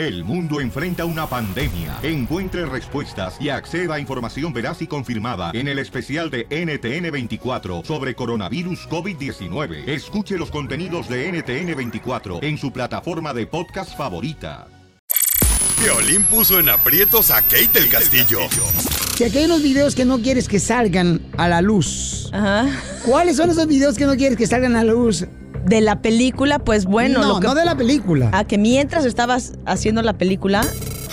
El mundo enfrenta una pandemia. Encuentre respuestas y acceda a información veraz y confirmada en el especial de NTN24 sobre coronavirus COVID-19. Escuche los contenidos de NTN24 en su plataforma de podcast favorita. Violín puso en aprietos a Kate del Castillo. Si aquí hay unos videos que no quieres que salgan a la luz. ¿Cuáles son esos videos que no quieres que salgan a la luz? De la película, pues bueno. No, lo que- no de la película. A que mientras estabas haciendo la película.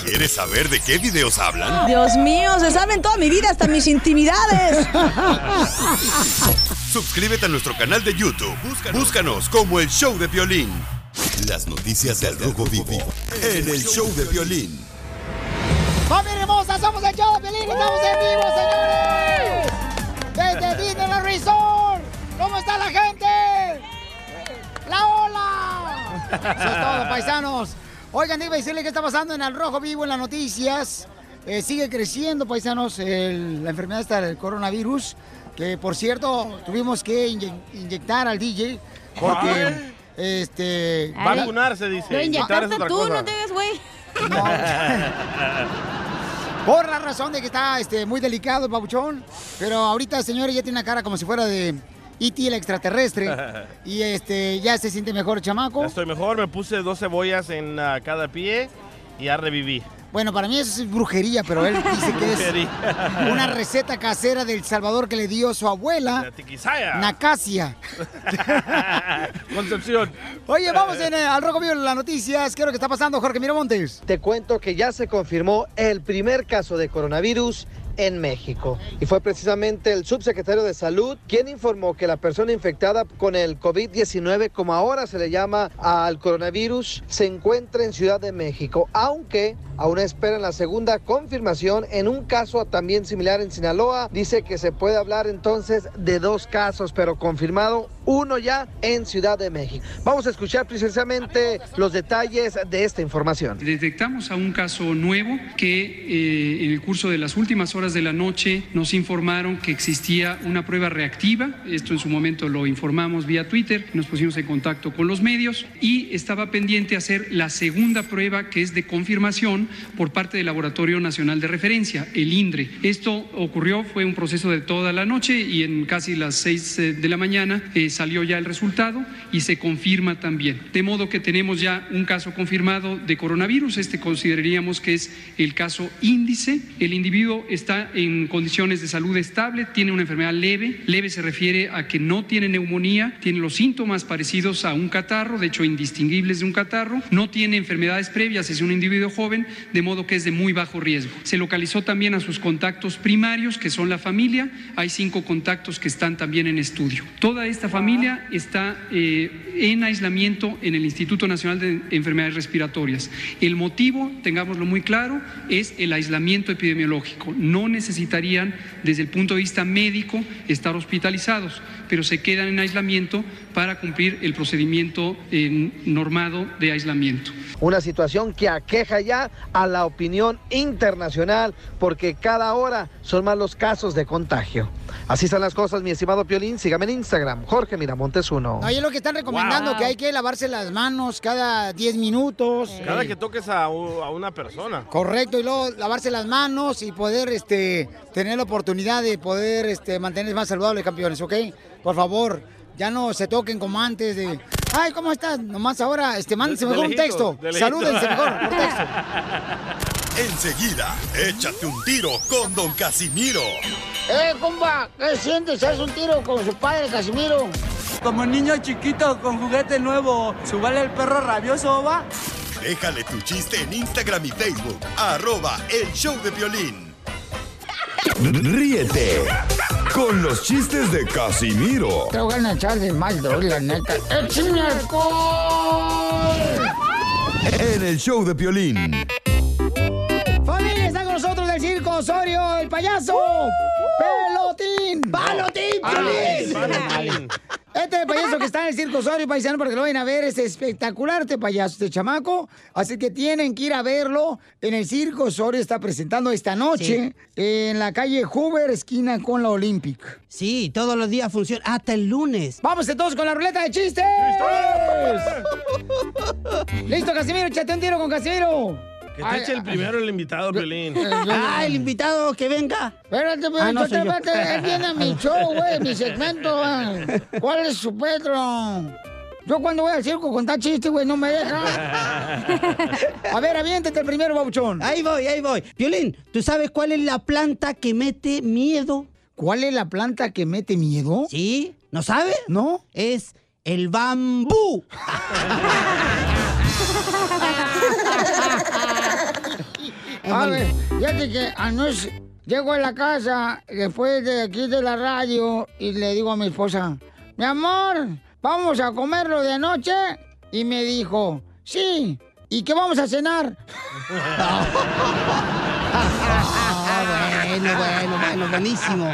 ¿Quieres saber de qué videos hablan? Dios mío, se saben toda mi vida, hasta mis intimidades. Suscríbete a nuestro canal de YouTube. Búscanos, como el Show de Violín. Las noticias del Rojo Vivo en el Show de Violín. ¡Familia hermosa! ¡Somos el show de Pelín! ¡Estamos en vivo, señores! ¡Desde Disneyland Resort! ¿Cómo está la gente? ¡La ola! Eso es todo, paisanos. Oigan, iba a decirle qué está pasando en el Rojo Vivo en las noticias. Eh, sigue creciendo, paisanos, el- la enfermedad está del coronavirus. Que, por cierto, tuvimos que inye- inyectar al DJ porque... Este... Vacunarse, dice. Lo inyectaste tú, cosa. no te hagas güey. Por la razón de que está este, muy delicado el babuchón. Pero ahorita, señores, ya tiene una cara como si fuera de E.T. el extraterrestre. y este ya se siente mejor, el chamaco. Ya estoy mejor, me puse dos cebollas en ah, cada pie y ya reviví. Bueno, para mí eso es brujería, pero él dice que es una receta casera del Salvador que le dio su abuela, Tiquisaya. Nacasia. Concepción. Oye, vamos en, eh, al Rojo Vivo en las noticias. ¿Qué es lo que está pasando, Jorge Miramontes? Te cuento que ya se confirmó el primer caso de coronavirus en México. Y fue precisamente el subsecretario de Salud quien informó que la persona infectada con el COVID-19, como ahora se le llama al coronavirus, se encuentra en Ciudad de México, aunque aún esperan la segunda confirmación en un caso también similar en Sinaloa. Dice que se puede hablar entonces de dos casos, pero confirmado uno ya en Ciudad de México. Vamos a escuchar precisamente los detalles de esta información. Detectamos a un caso nuevo que eh, en el curso de las últimas horas de la noche nos informaron que existía una prueba reactiva. Esto en su momento lo informamos vía Twitter, nos pusimos en contacto con los medios y estaba pendiente hacer la segunda prueba que es de confirmación por parte del Laboratorio Nacional de Referencia, el INDRE. Esto ocurrió, fue un proceso de toda la noche y en casi las 6 eh, de la mañana eh, salió ya el resultado y se confirma también. De modo que tenemos ya un caso confirmado de coronavirus. Este consideraríamos que es el caso índice. El individuo está en condiciones de salud estable, tiene una enfermedad leve. Leve se refiere a que no tiene neumonía, tiene los síntomas parecidos a un catarro, de hecho indistinguibles de un catarro. No tiene enfermedades previas, es un individuo joven, de modo que es de muy bajo riesgo. Se localizó también a sus contactos primarios, que son la familia. Hay cinco contactos que están también en estudio. Toda esta familia está eh, en aislamiento en el Instituto Nacional de Enfermedades Respiratorias. El motivo, tengámoslo muy claro, es el aislamiento epidemiológico. No necesitarían, desde el punto de vista médico, estar hospitalizados, pero se quedan en aislamiento para cumplir el procedimiento eh, normado de aislamiento. Una situación que aqueja ya a la opinión internacional porque cada hora son más los casos de contagio. Así están las cosas, mi estimado Piolín. Sígame en Instagram, Jorge Miramontes 1. Oye, lo que están recomendando, Wow. que hay que lavarse las manos cada 10 minutos. Cada Eh, que toques a, una persona. Correcto, y luego lavarse las manos y poder este, tener la oportunidad de poder este, mantenerse más saludables, campeones, ¿ok? Por favor, ya no se toquen como antes de... Ay, ¿cómo estás? Nomás ahora, este, mándense De mejor un texto. Salúdense mejor por texto. Enseguida, échate un tiro con Don Casimiro. ¡Eh, compa! ¿Qué sientes? ¿Haz un tiro con su padre, Casimiro? Como niño chiquito con juguete nuevo, ¿subale el perro rabioso, va? Déjale tu chiste en Instagram y Facebook, arroba el show de violín. Ríete con los chistes de Casimiro Te voy a echar de mal, la neta. ¡Échame en el show de Piolín. ¡Familia, está con nosotros del circo Osorio, el payaso! ¡Pelotín! ¡Palotín! Ay, Este payaso que está en el Circo Osorio, paisano, para que lo vayan a ver, es espectacular este payaso, este chamaco. Así que tienen que ir a verlo. En el Circo Osorio está presentando esta noche en la calle Hoover, esquina con la Olympic. Sí, todos los días funciona, hasta el lunes. ¡Vamos entonces con la ruleta de chistes! ¡Listo, Casimiro! ¡Échate un tiro con Casimiro! Que te eche el primero el invitado, Pelín. Ah, el invitado que venga. Espérate, pues, Ah, no, espérate, él viene a mi show, güey, mi segmento. güey. ¿Cuál es su Pedro? Yo cuando voy al circo contar chistes, güey, no me deja. A ver, aviéntate el primero, babuchón. Ahí voy, ahí voy. Violín, ¿tú sabes cuál es la planta que mete miedo? ¿Cuál es la planta que mete miedo? ¿Sí? ¿No sabes? ¿No? Es el bambú. A ver, fíjate que anoche llego a la casa después de aquí de la radio y le digo a mi esposa, mi amor, vamos a comerlo de anoche. Y me dijo, sí, ¿y qué vamos a cenar? Ah, bueno, bueno, bueno, buenísimo.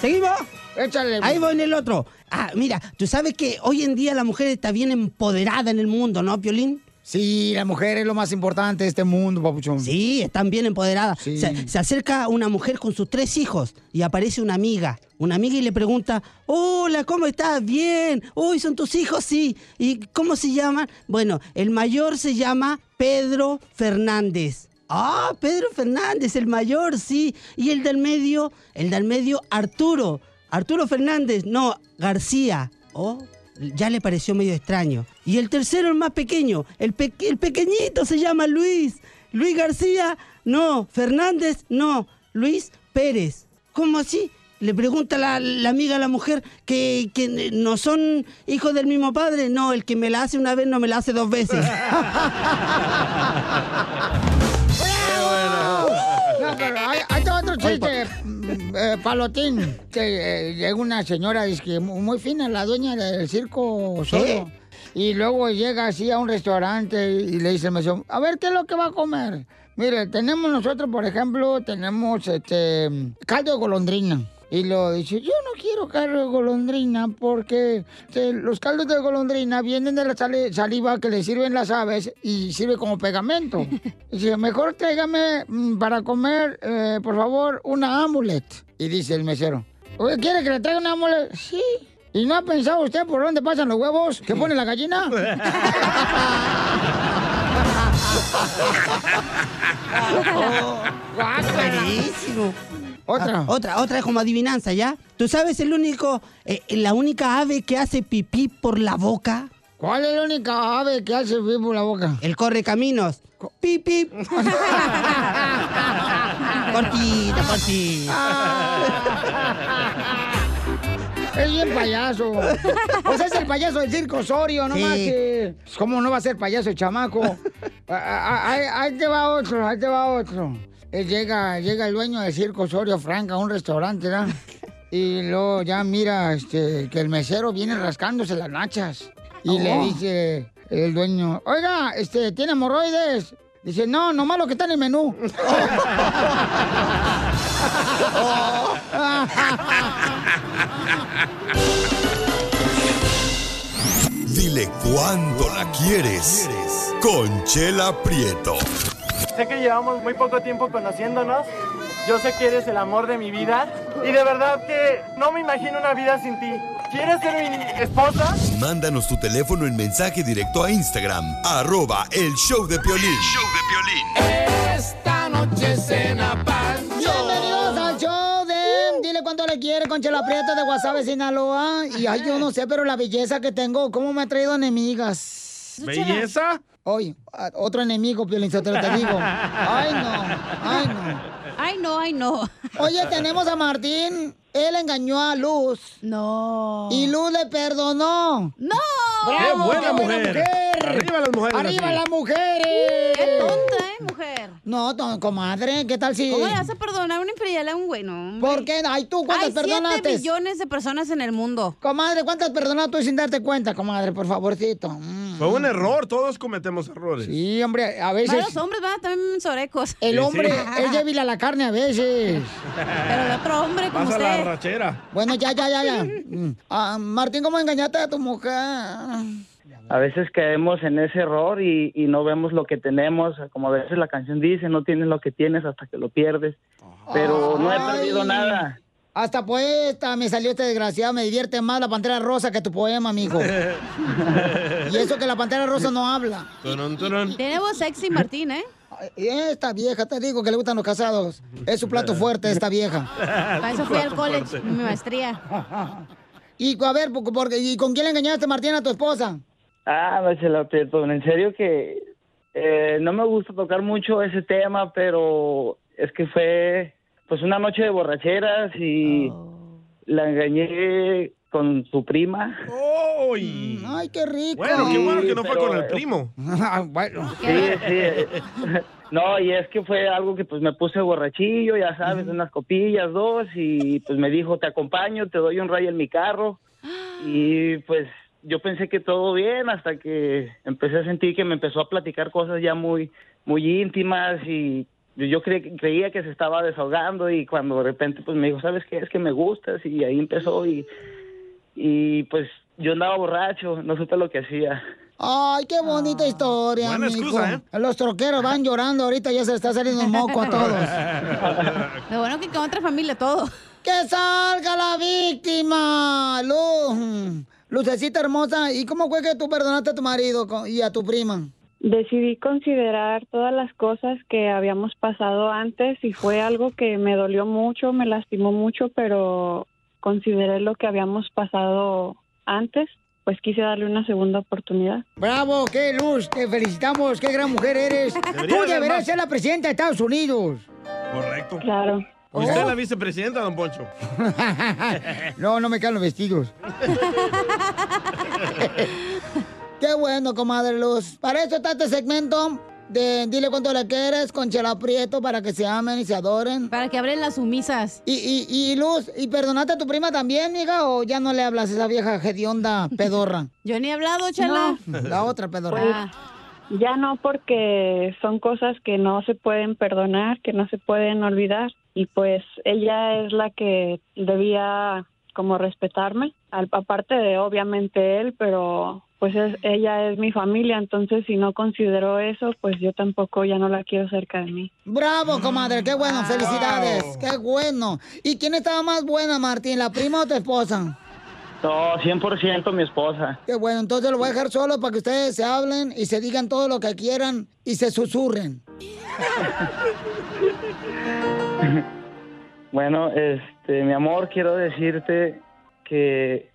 ¿Seguimos? Échale. Ahí voy en el otro. Ah, mira, tú sabes que hoy en día la mujer está bien empoderada en el mundo, ¿no, Piolín? Sí, la mujer es lo más importante de este mundo, papuchón. Sí, están bien empoderadas. Sí. Se, se acerca una mujer con sus tres hijos y aparece una amiga. Una amiga y le pregunta, hola, ¿cómo estás? Bien. Uy, ¿son tus hijos? Sí. ¿Y cómo se llaman? Bueno, el mayor se llama Pedro Fernández. Ah, Pedro Fernández, el mayor, sí. Y el del medio, el del medio, Arturo. Arturo Fernández, no, García. Oh, ya le pareció medio extraño. Y el tercero, el más pequeño, el, pe- el pequeñito se llama Luis. Luis García, no. Fernández, no. Luis Pérez. ¿Cómo así? Le pregunta la, la amiga a la mujer que, que no son hijos del mismo padre. No, el que me la hace una vez no me la hace dos veces. No, pero hay, hay otro chiste, eh, palotín. Que eh, llega una señora, es que mu- muy fina, la dueña del circo solo. Y luego llega así a un restaurante y le dice al a ver, ¿qué es lo que va a comer? Mire, tenemos nosotros, por ejemplo, tenemos este caldo de golondrina. Y lo dice, yo no quiero caldo de golondrina porque los caldos de golondrina vienen de la sali- saliva que le sirven las aves y sirve como pegamento. Dice, mejor tráigame mm, para comer, eh, por favor, una amulet. Y dice el mesero, Oye, ¿quiere que le traiga una amulet? Sí. ¿Y no ha pensado usted por dónde pasan los huevos que pone la gallina? Buenísimo. Otra. Ah, otra, otra es como adivinanza, ¿ya? ¿Tú sabes el único, eh, la única ave que hace pipí por la boca? ¿Cuál es la única ave que hace pipí por la boca? El correcaminos. Pipi. cortita, cortita. Es bien payaso. Pues es el payaso del circo Osorio, no Sí. más que. pues, ¿Cómo no va a ser payaso el chamaco? Ah, ah, Ahí, ahí te va otro, ahí te va otro. Eh, llega, llega el dueño del circo Osorio Frank a un restaurante, ¿verdad? Y luego ya mira este, que el mesero viene rascándose las nachas. Y le Oh. dice el dueño, oiga, este, ¿tiene hemorroides? Dice, no, nomás lo que está en el menú. Dile cuándo la quieres. Conchela Prieto. Sé que llevamos muy poco tiempo conociéndonos. Yo sé que eres el amor de mi vida. Y de verdad que no me imagino una vida sin ti. ¿Quieres ser mi esposa? Mándanos tu teléfono en mensaje directo a Instagram. Arroba el show de Piolín. Esta noche cena Bienvenidos al show de Dile cuánto le quiere con Chela Prieta de Guasave, Sinaloa. Y ay, yo no sé, pero la belleza que tengo, ¿cómo me ha traído enemigas? ¿Belleza? Hoy, otro enemigo, Piolín, te lo te digo. Ay, no, ay, no. Ay, no, ay, no. Oye, tenemos a Martín. Él engañó a Luz. No. Y Luz le perdonó. ¡No! ¡Bravo! ¡Qué buena mujer! mujer! ¡Arriba las mujeres ¡Arriba así! las mujeres! Qué tonta, ¿eh? mujer. No, no, comadre, ¿qué tal si...? ¿Cómo le vas a perdonar una infidelidad a un güey? No, hombre. ¿Por qué? Ay, ¿tú cuántas Hay perdonaste? 7 millones de personas en el mundo. Comadre, ¿cuántas perdonaste tú sin darte cuenta, comadre? Por favorcito. Mm. Fue un error, todos cometemos errores. Sí, hombre, a veces... los hombres van también sorecos. El Sí, hombre sí. es débil a la carne a veces. Pero el otro hombre como usted. Bueno, ya, ya, ya, ya. Mm. Ah, Martín, ¿cómo engañaste a tu mujer? A veces caemos en ese error y, y no vemos lo que tenemos, como a veces la canción dice, no tienes lo que tienes hasta que lo pierdes. Pero no he perdido Ay. nada. Hasta poeta me salió este desgraciado. Me divierte más la pantera rosa que tu poema, amigo. y eso que la pantera rosa no habla. Voz sexy Martín, ¿eh? Esta vieja, te digo que le gustan los casados. Es su plato fuerte, esta vieja. Para eso fui al college, mi maestría. Y a ver, por- porque, ¿y con quién le engañaste, Martín, a tu esposa? Ah, no se lo aprieto. En serio que eh, no me gusta tocar mucho ese tema, pero es que fue pues una noche de borracheras y la engañé con su prima. ¡Uy! Ay, qué rico. Bueno, qué bueno que no fue pero- con el primo. bueno. Sí, sí. No, y es que fue algo que pues me puse borrachillo, ya sabes, unas copillas, dos, y pues me dijo, te acompaño, te doy un rayo en mi carro. Y pues yo pensé que todo bien hasta que empecé a sentir que me empezó a platicar cosas ya muy, muy íntimas y yo- yo cre- creía que se estaba desahogando y cuando de repente pues me dijo, ¿sabes qué? Es que me gustas y ahí empezó y, y pues yo andaba borracho, no supe lo que hacía. Ay, qué bonita historia, Buena amigo. excusa, ¿eh? Los troqueros van llorando ahorita, ya se está saliendo el moco a todos. Lo bueno que con otra familia todo. ¡Que salga la víctima! Luz, Lucecita hermosa, ¿y cómo fue que tú perdonaste a tu marido y a tu prima? Decidí considerar todas las cosas que habíamos pasado antes y fue algo que me dolió mucho, me lastimó mucho, pero consideré lo que habíamos pasado antes, pues quise darle una segunda oportunidad. ¡Bravo! ¡Qué luz! Te felicitamos! ¡Qué gran mujer eres! Debería tú más. ser la presidenta de Estados Unidos. Correcto. Claro. Usted Oh. es la vicepresidenta, don Poncho. no, no me quedan los vestidos. Qué bueno, comadre Luz. Para eso está este segmento de Dile cuánto le quieres con Chela Prieto para que se amen y se adoren. Para que abren las sumisas. Y, y, y Luz, ¿y perdonaste a tu prima también, mija? ¿O ya no le hablas a esa vieja hedionda pedorra? Yo ni he hablado, Chela. La otra pedorra. Pues, ya no porque son cosas que no se pueden perdonar, que no se pueden olvidar y pues ella es la que debía como respetarme, al- aparte de obviamente él, pero pues es- ella es mi familia, entonces si no considero eso, pues yo tampoco ya no la quiero cerca de mí. Bravo, comadre, qué bueno, felicidades, qué bueno. ¿Y quién estaba más buena, Martín, la prima o tu esposa? No, 100% mi esposa. Qué bueno, entonces lo voy a dejar solo para que ustedes se hablen y se digan todo lo que quieran y se susurren. Bueno, este, mi amor, quiero decirte que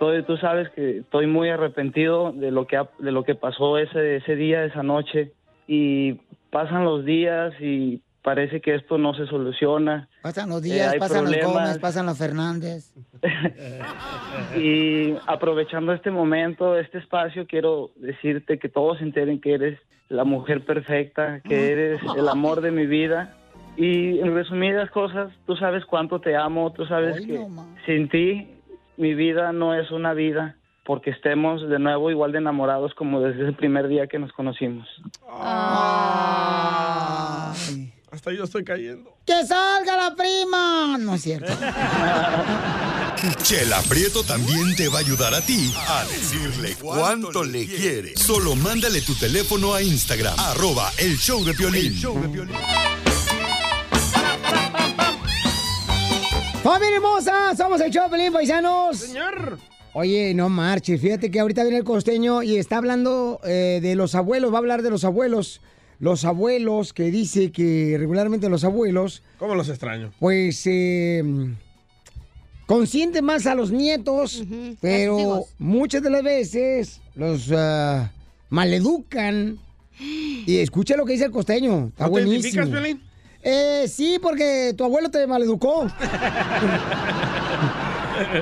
estoy, tú sabes que estoy muy arrepentido de lo que ha- de lo que pasó ese ese día, esa noche y pasan los días y parece que esto no se soluciona. Pasan los Eh, días, hay pasan los problemas. Gómez, pasan los Fernández. Y aprovechando este momento, este espacio, quiero decirte que todos se enteren que eres la mujer perfecta, que eres el amor de mi vida. Y en resumidas cosas, tú sabes cuánto te amo, tú sabes que sin ti mi vida no es una vida, porque estemos de nuevo igual de enamorados como desde ese primer día que nos conocimos. Hasta yo estoy cayendo. ¡Que salga la prima! No es cierto. Chela Prieto también te va a ayudar a ti a decirle cuánto le quiere. Solo mándale tu teléfono a Instagram, arroba el show de Piolín. ¡Familia hermosa! Somos el Choplin, paisanos. Señor. Oye, no marches. Fíjate que ahorita viene el costeño y está hablando eh, de los abuelos. Va a hablar de los abuelos. Los abuelos que dice que regularmente los abuelos, ¿Cómo los extraño? pues, eh, consienten más a los nietos, pero Castigos. muchas de las veces los ah, maleducan. Y escucha lo que dice el costeño. Está ¿No te buenísimo. identificas, Piolín? Eh, sí, porque tu abuelo te maleducó.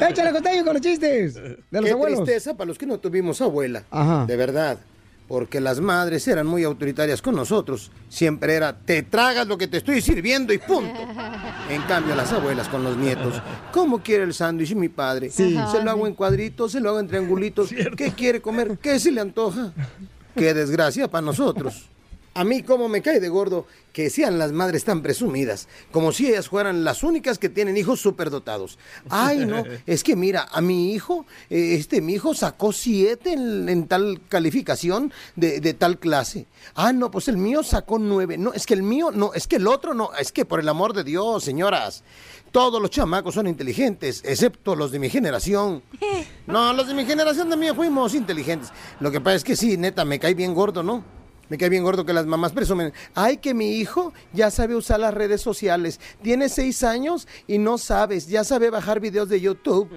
Échale costeño con los chistes de los Qué abuelos. tristeza para los que no tuvimos abuela. Ajá. De verdad. porque las madres eran muy autoritarias con nosotros. Siempre era, te tragas lo que te estoy sirviendo y punto. En cambio, las abuelas con los nietos, ¿cómo quiere el sándwich mi padre? Sí. Se lo hago en cuadritos, se lo hago en triangulitos. ¿Qué quiere comer? ¿Qué se le antoja? Qué desgracia para nosotros. A mí cómo me cae de gordo que sean las madres tan presumidas, como si ellas fueran las únicas que tienen hijos superdotados. Ay, no, es que mira, a mi hijo, eh, este mi hijo sacó siete en, en tal calificación de, de tal clase. Ah, no, pues el mío sacó nueve. No, es que el mío, no, es que el otro no, es que por el amor de Dios, señoras, todos los chamacos son inteligentes, excepto los de mi generación. No, los de mi generación también fuimos inteligentes. Lo que pasa es que sí, neta, me cae bien gordo, ¿no? Me cae bien gordo que las mamás presumen. Ay, que mi hijo ya sabe usar las redes sociales. Tiene seis años y no sabes. Ya sabe bajar videos de YouTube.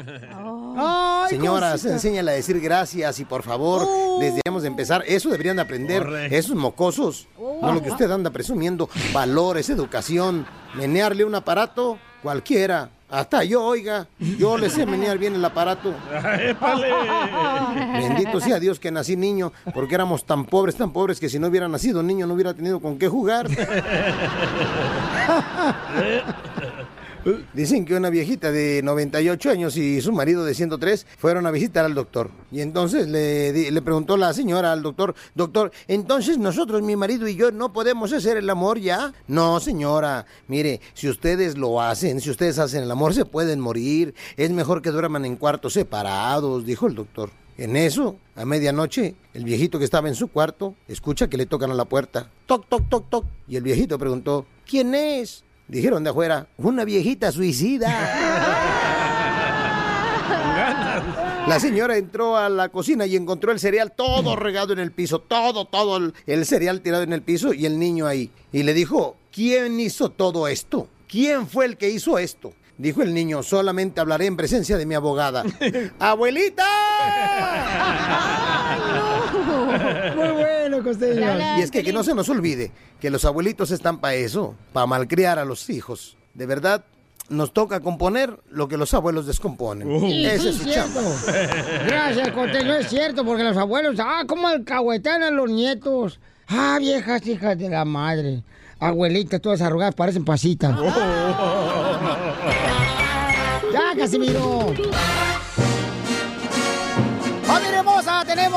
Ay, Señoras, cosita. enséñale a decir gracias y por favor, deberíamos de empezar. Eso deberían de aprender esos mocosos. No lo que usted anda presumiendo. Valores, educación. Menearle un aparato, cualquiera. Hasta yo, oiga, yo le sé menear bien el aparato. Bendito sea Dios que nací niño, porque éramos tan pobres, tan pobres, que si no hubiera nacido niño no hubiera tenido con qué jugar. Dicen que una viejita de 98 años y su marido de 103 fueron a visitar al doctor. Y entonces le, le preguntó la señora al doctor, doctor, entonces nosotros, mi marido y yo, no podemos hacer el amor ya. No, señora, mire, si ustedes lo hacen, si ustedes hacen el amor, se pueden morir. Es mejor que duerman en cuartos separados, dijo el doctor. En eso, a medianoche, el viejito que estaba en su cuarto escucha que le tocan a la puerta. Toc, toc, toc, toc. Y el viejito preguntó, ¿quién es? Dijeron de afuera, una viejita suicida. La señora entró a la cocina y encontró el cereal todo regado en el piso, todo, todo el, el cereal tirado en el piso y el niño ahí. Y le dijo, ¿quién hizo todo esto? ¿Quién fue el que hizo esto? Dijo el niño, solamente hablaré en presencia de mi abogada. ¡Abuelita! Muy bueno, costeño. Y es que, que no se nos olvide que los abuelitos están para eso, para malcriar a los hijos. De verdad, nos toca componer lo que los abuelos descomponen. Sí, Ese es su cierto. chamba. Gracias, costeño, es cierto, porque los abuelos, ah, cómo alcahuetan a los nietos. Ah, viejas hijas de la madre. Abuelitas todas arrugadas, parecen pasitas. ya, Casimiro.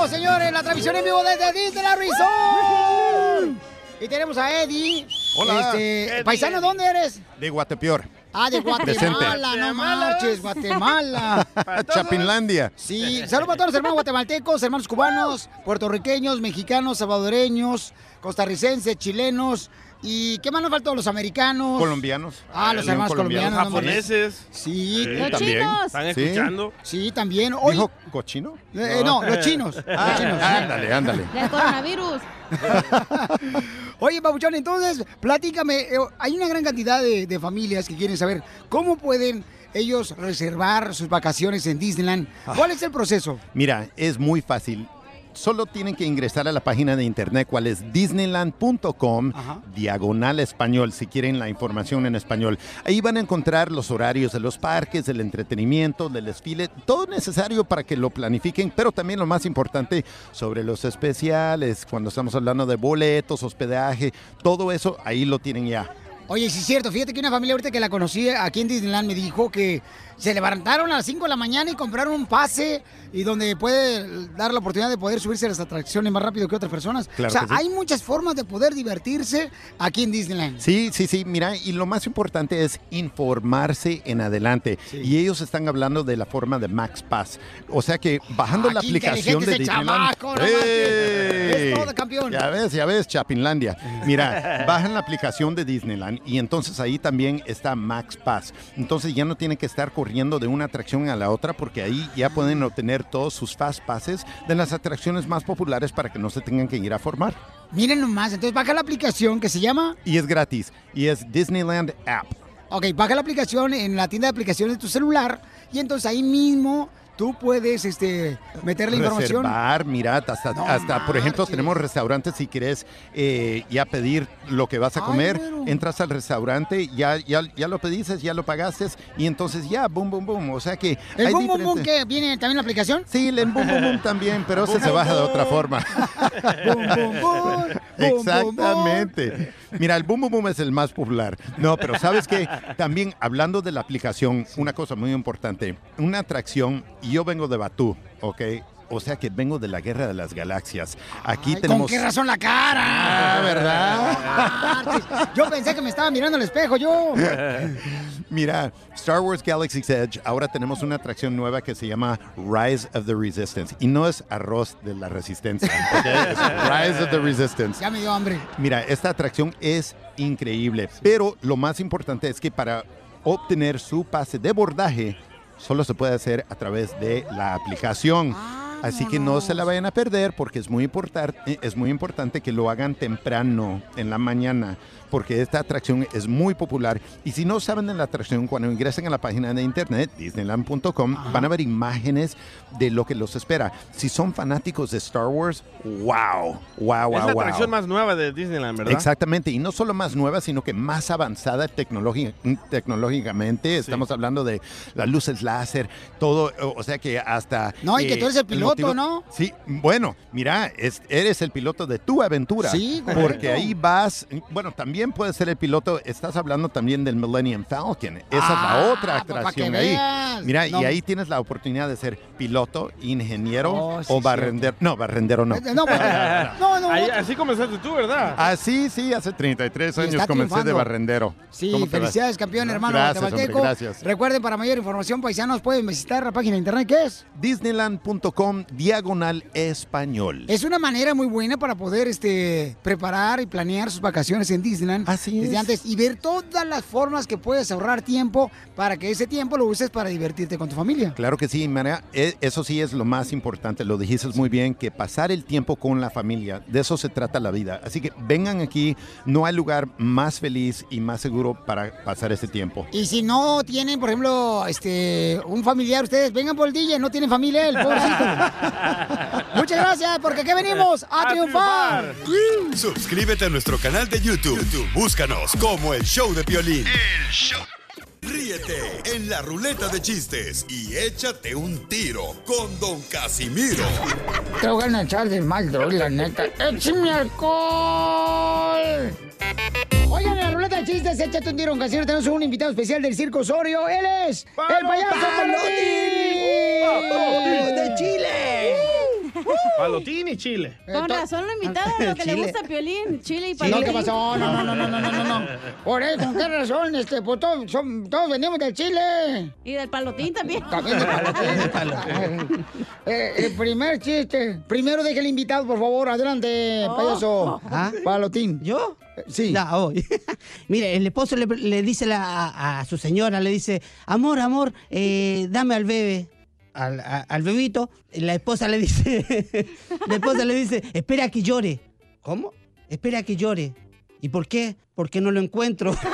Señores, la transmisión en vivo desde Disneyland Resort. Y tenemos a Eddie. Hola. Este, Eddie, Paisano. ¿dónde eres? De Guatepeor. Ah, de Guatemala, no marches, Guatemala. Chapinlandia. Sí, saludos a todos los hermanos guatemaltecos, hermanos cubanos, puertorriqueños, mexicanos, salvadoreños, costarricenses, chilenos. ¿Y qué más nos faltó? Los americanos. Colombianos. Ah, los hermanos colombianos. Japoneses. Sí, Sí, también. ¿Están Sí. escuchando? Sí, también. Hoy, ¿Dijo cochino? Eh, no, los chinos. Ah, los chinos. ándale, ándale. Del coronavirus. Oye, Pabuchón, entonces, platícame. eh, Hay una gran cantidad de, de familias que quieren saber cómo pueden ellos reservar sus vacaciones en Disneyland. ¿Cuál es el proceso? Mira, es muy fácil. Solo tienen que ingresar a la página de internet, cual es disneyland.com, diagonal español, si quieren la información en español. Ahí van a encontrar los horarios de los parques, del entretenimiento, del desfile, todo necesario para que lo planifiquen, pero también lo más importante sobre los especiales, cuando estamos hablando de boletos, hospedaje, todo eso, ahí lo tienen ya. Oye, sí es cierto, fíjate que una familia ahorita que la conocí aquí en Disneyland me dijo que se levantaron a las 5 de la mañana y compraron un pase y donde puede dar la oportunidad de poder subirse a las atracciones más rápido que otras personas. Claro o sea, sí. hay muchas formas de poder divertirse aquí en Disneyland. Sí, sí, sí, mira, y lo más importante es informarse en adelante. Y ellos están hablando de la forma de Max Pass. O sea que bajando Ah, la aplicación de Disneyland. chamaco, no marches. ¡Ey! Es todo, campeón. Ya ves, ya ves, Chapinlandia. Mira, bajan la aplicación de Disneyland y entonces ahí también está Max Pass. Entonces ya no tienen que estar corriendo de una atracción a la otra porque ahí ya pueden obtener todos sus Fast Passes de las atracciones más populares para que no se tengan que ir a formar. Miren nomás, entonces baja la aplicación que se llama, Y es gratis. Y es Disneyland App. ok, baja la aplicación en la tienda de aplicaciones de tu celular y entonces ahí mismo tú puedes este, meter la información. Reservar, mira, hasta, hasta por ejemplo, tenemos restaurantes, si quieres eh, ya pedir lo que vas a comer, entras al restaurante, ya, ya, ya lo pediste, ya lo pagaste, y entonces ya, boom, boom, boom. O sea que. ¿El hay boom, boom, boom que viene también la aplicación? Sí, el boom, boom, boom también, pero ese se baja de otra forma. Boom, boom, boom. Exactamente. Mira, el Boom Boom Boom es el más popular. No, pero sabes que también hablando de la aplicación, una cosa muy importante, una atracción, y yo vengo de Batú, ¿ok? O sea que vengo de la guerra de las galaxias. Aquí Ay, tenemos... ¿Con qué razón la cara? Ah, ¿verdad? Ah, Yo pensé que me estaba mirando al espejo, yo. Mira, Star Wars Galaxy's Edge, ahora tenemos una atracción nueva que se llama Rise of the Resistance. Y no es arroz de la resistencia. Es Rise of the Resistance. Ya me dio hambre. Mira, esta atracción es increíble, pero lo más importante es que para obtener su pase de bordaje solo se puede hacer a través de la aplicación. Así que no se la vayan a perder porque es muy, importante, es muy importante que lo hagan temprano, en la mañana, porque esta atracción es muy popular. Y si no saben de la atracción, cuando ingresen a la página de internet, disneyland.com, van a ver imágenes de lo que los espera. Si son fanáticos de Star Wars, wow, wow, wow, es la wow. atracción más nueva de Disneyland, ¿verdad? Exactamente, y no solo más nueva, sino que más avanzada tecnologi- tecnológicamente. Estamos hablando de las luces láser, todo, o sea que hasta... eh, No, y que tú eres el piloto, ¿no? Sí, bueno, mira, es- eres el piloto de tu aventura. Sí, correcto. Porque ahí vas, bueno, también puedes ser el piloto, estás hablando también del Millennium Falcon. Esa es Ah, la otra pa- pa' atracción ahí. veas. Mira, No. y ahí tienes la oportunidad de ser piloto, ingeniero Oh, sí, o barrendero. No, barrendero no. No, no, no. Ahí- así comenzaste tú, ¿verdad? Ah, sí, hace 33 Y años comencé de barrendero. Sí, felicidades, campeón, hermano Gracias, hombre, gracias. Recuerden, para mayor información, paisanos, pueden visitar la página de internet que es. Disneyland.com diagonal español. Es una manera muy buena para poder este, preparar y planear sus vacaciones en Disneyland Así desde es. antes y ver todas las formas que puedes ahorrar tiempo para que ese tiempo lo uses para divertirte con tu familia. Claro que sí, María. E- Eso sí es lo más importante. Lo dijiste muy bien, que pasar el tiempo con la familia, de eso se trata la vida. Así que vengan aquí, no hay lugar más feliz y más seguro para pasar ese tiempo. Y si no tienen, por ejemplo, este, un familiar, ustedes vengan por el DJ, no tienen familia, el pobrecito. Muchas gracias, porque aquí venimos a, triunfar. Suscríbete a nuestro canal de YouTube. YouTube, Búscanos como el show de Piolín. El show. Ríete en la ruleta de chistes y échate un tiro con Don Casimiro. Te voy a echar de mal, droga, la neta. ¡Échame alcohol! Oigan, en la ruleta de chistes, échate un tiro con Casimiro. Tenemos un invitado especial del Circo Osorio. Él es el payaso Palotín. ¡De Chile! Palotín y chile. Con razón lo invitaron, lo que le gusta a Piolín, chile y No, palotín. ¿qué pasó? No, no, no, no, no, no, no, no. Por eso, ¿con qué razón? Este, pues todos, son- todos venimos del Chile. Y del palotín también. También de Palotín. Eh, el primer chiste. Primero deje el invitado, por favor. Adelante, payaso. ¿Ah? Palotín. ¿Yo? Sí. Ya, hoy. Mire, el esposo le, le dice la- a, a su señora, le dice, amor, amor, eh, dame al bebé. Al, a- al bebito, la esposa le dice, la esposa le dice, espera que llore. ¿Cómo? Espera que llore. ¿Y por qué? Porque no lo encuentro.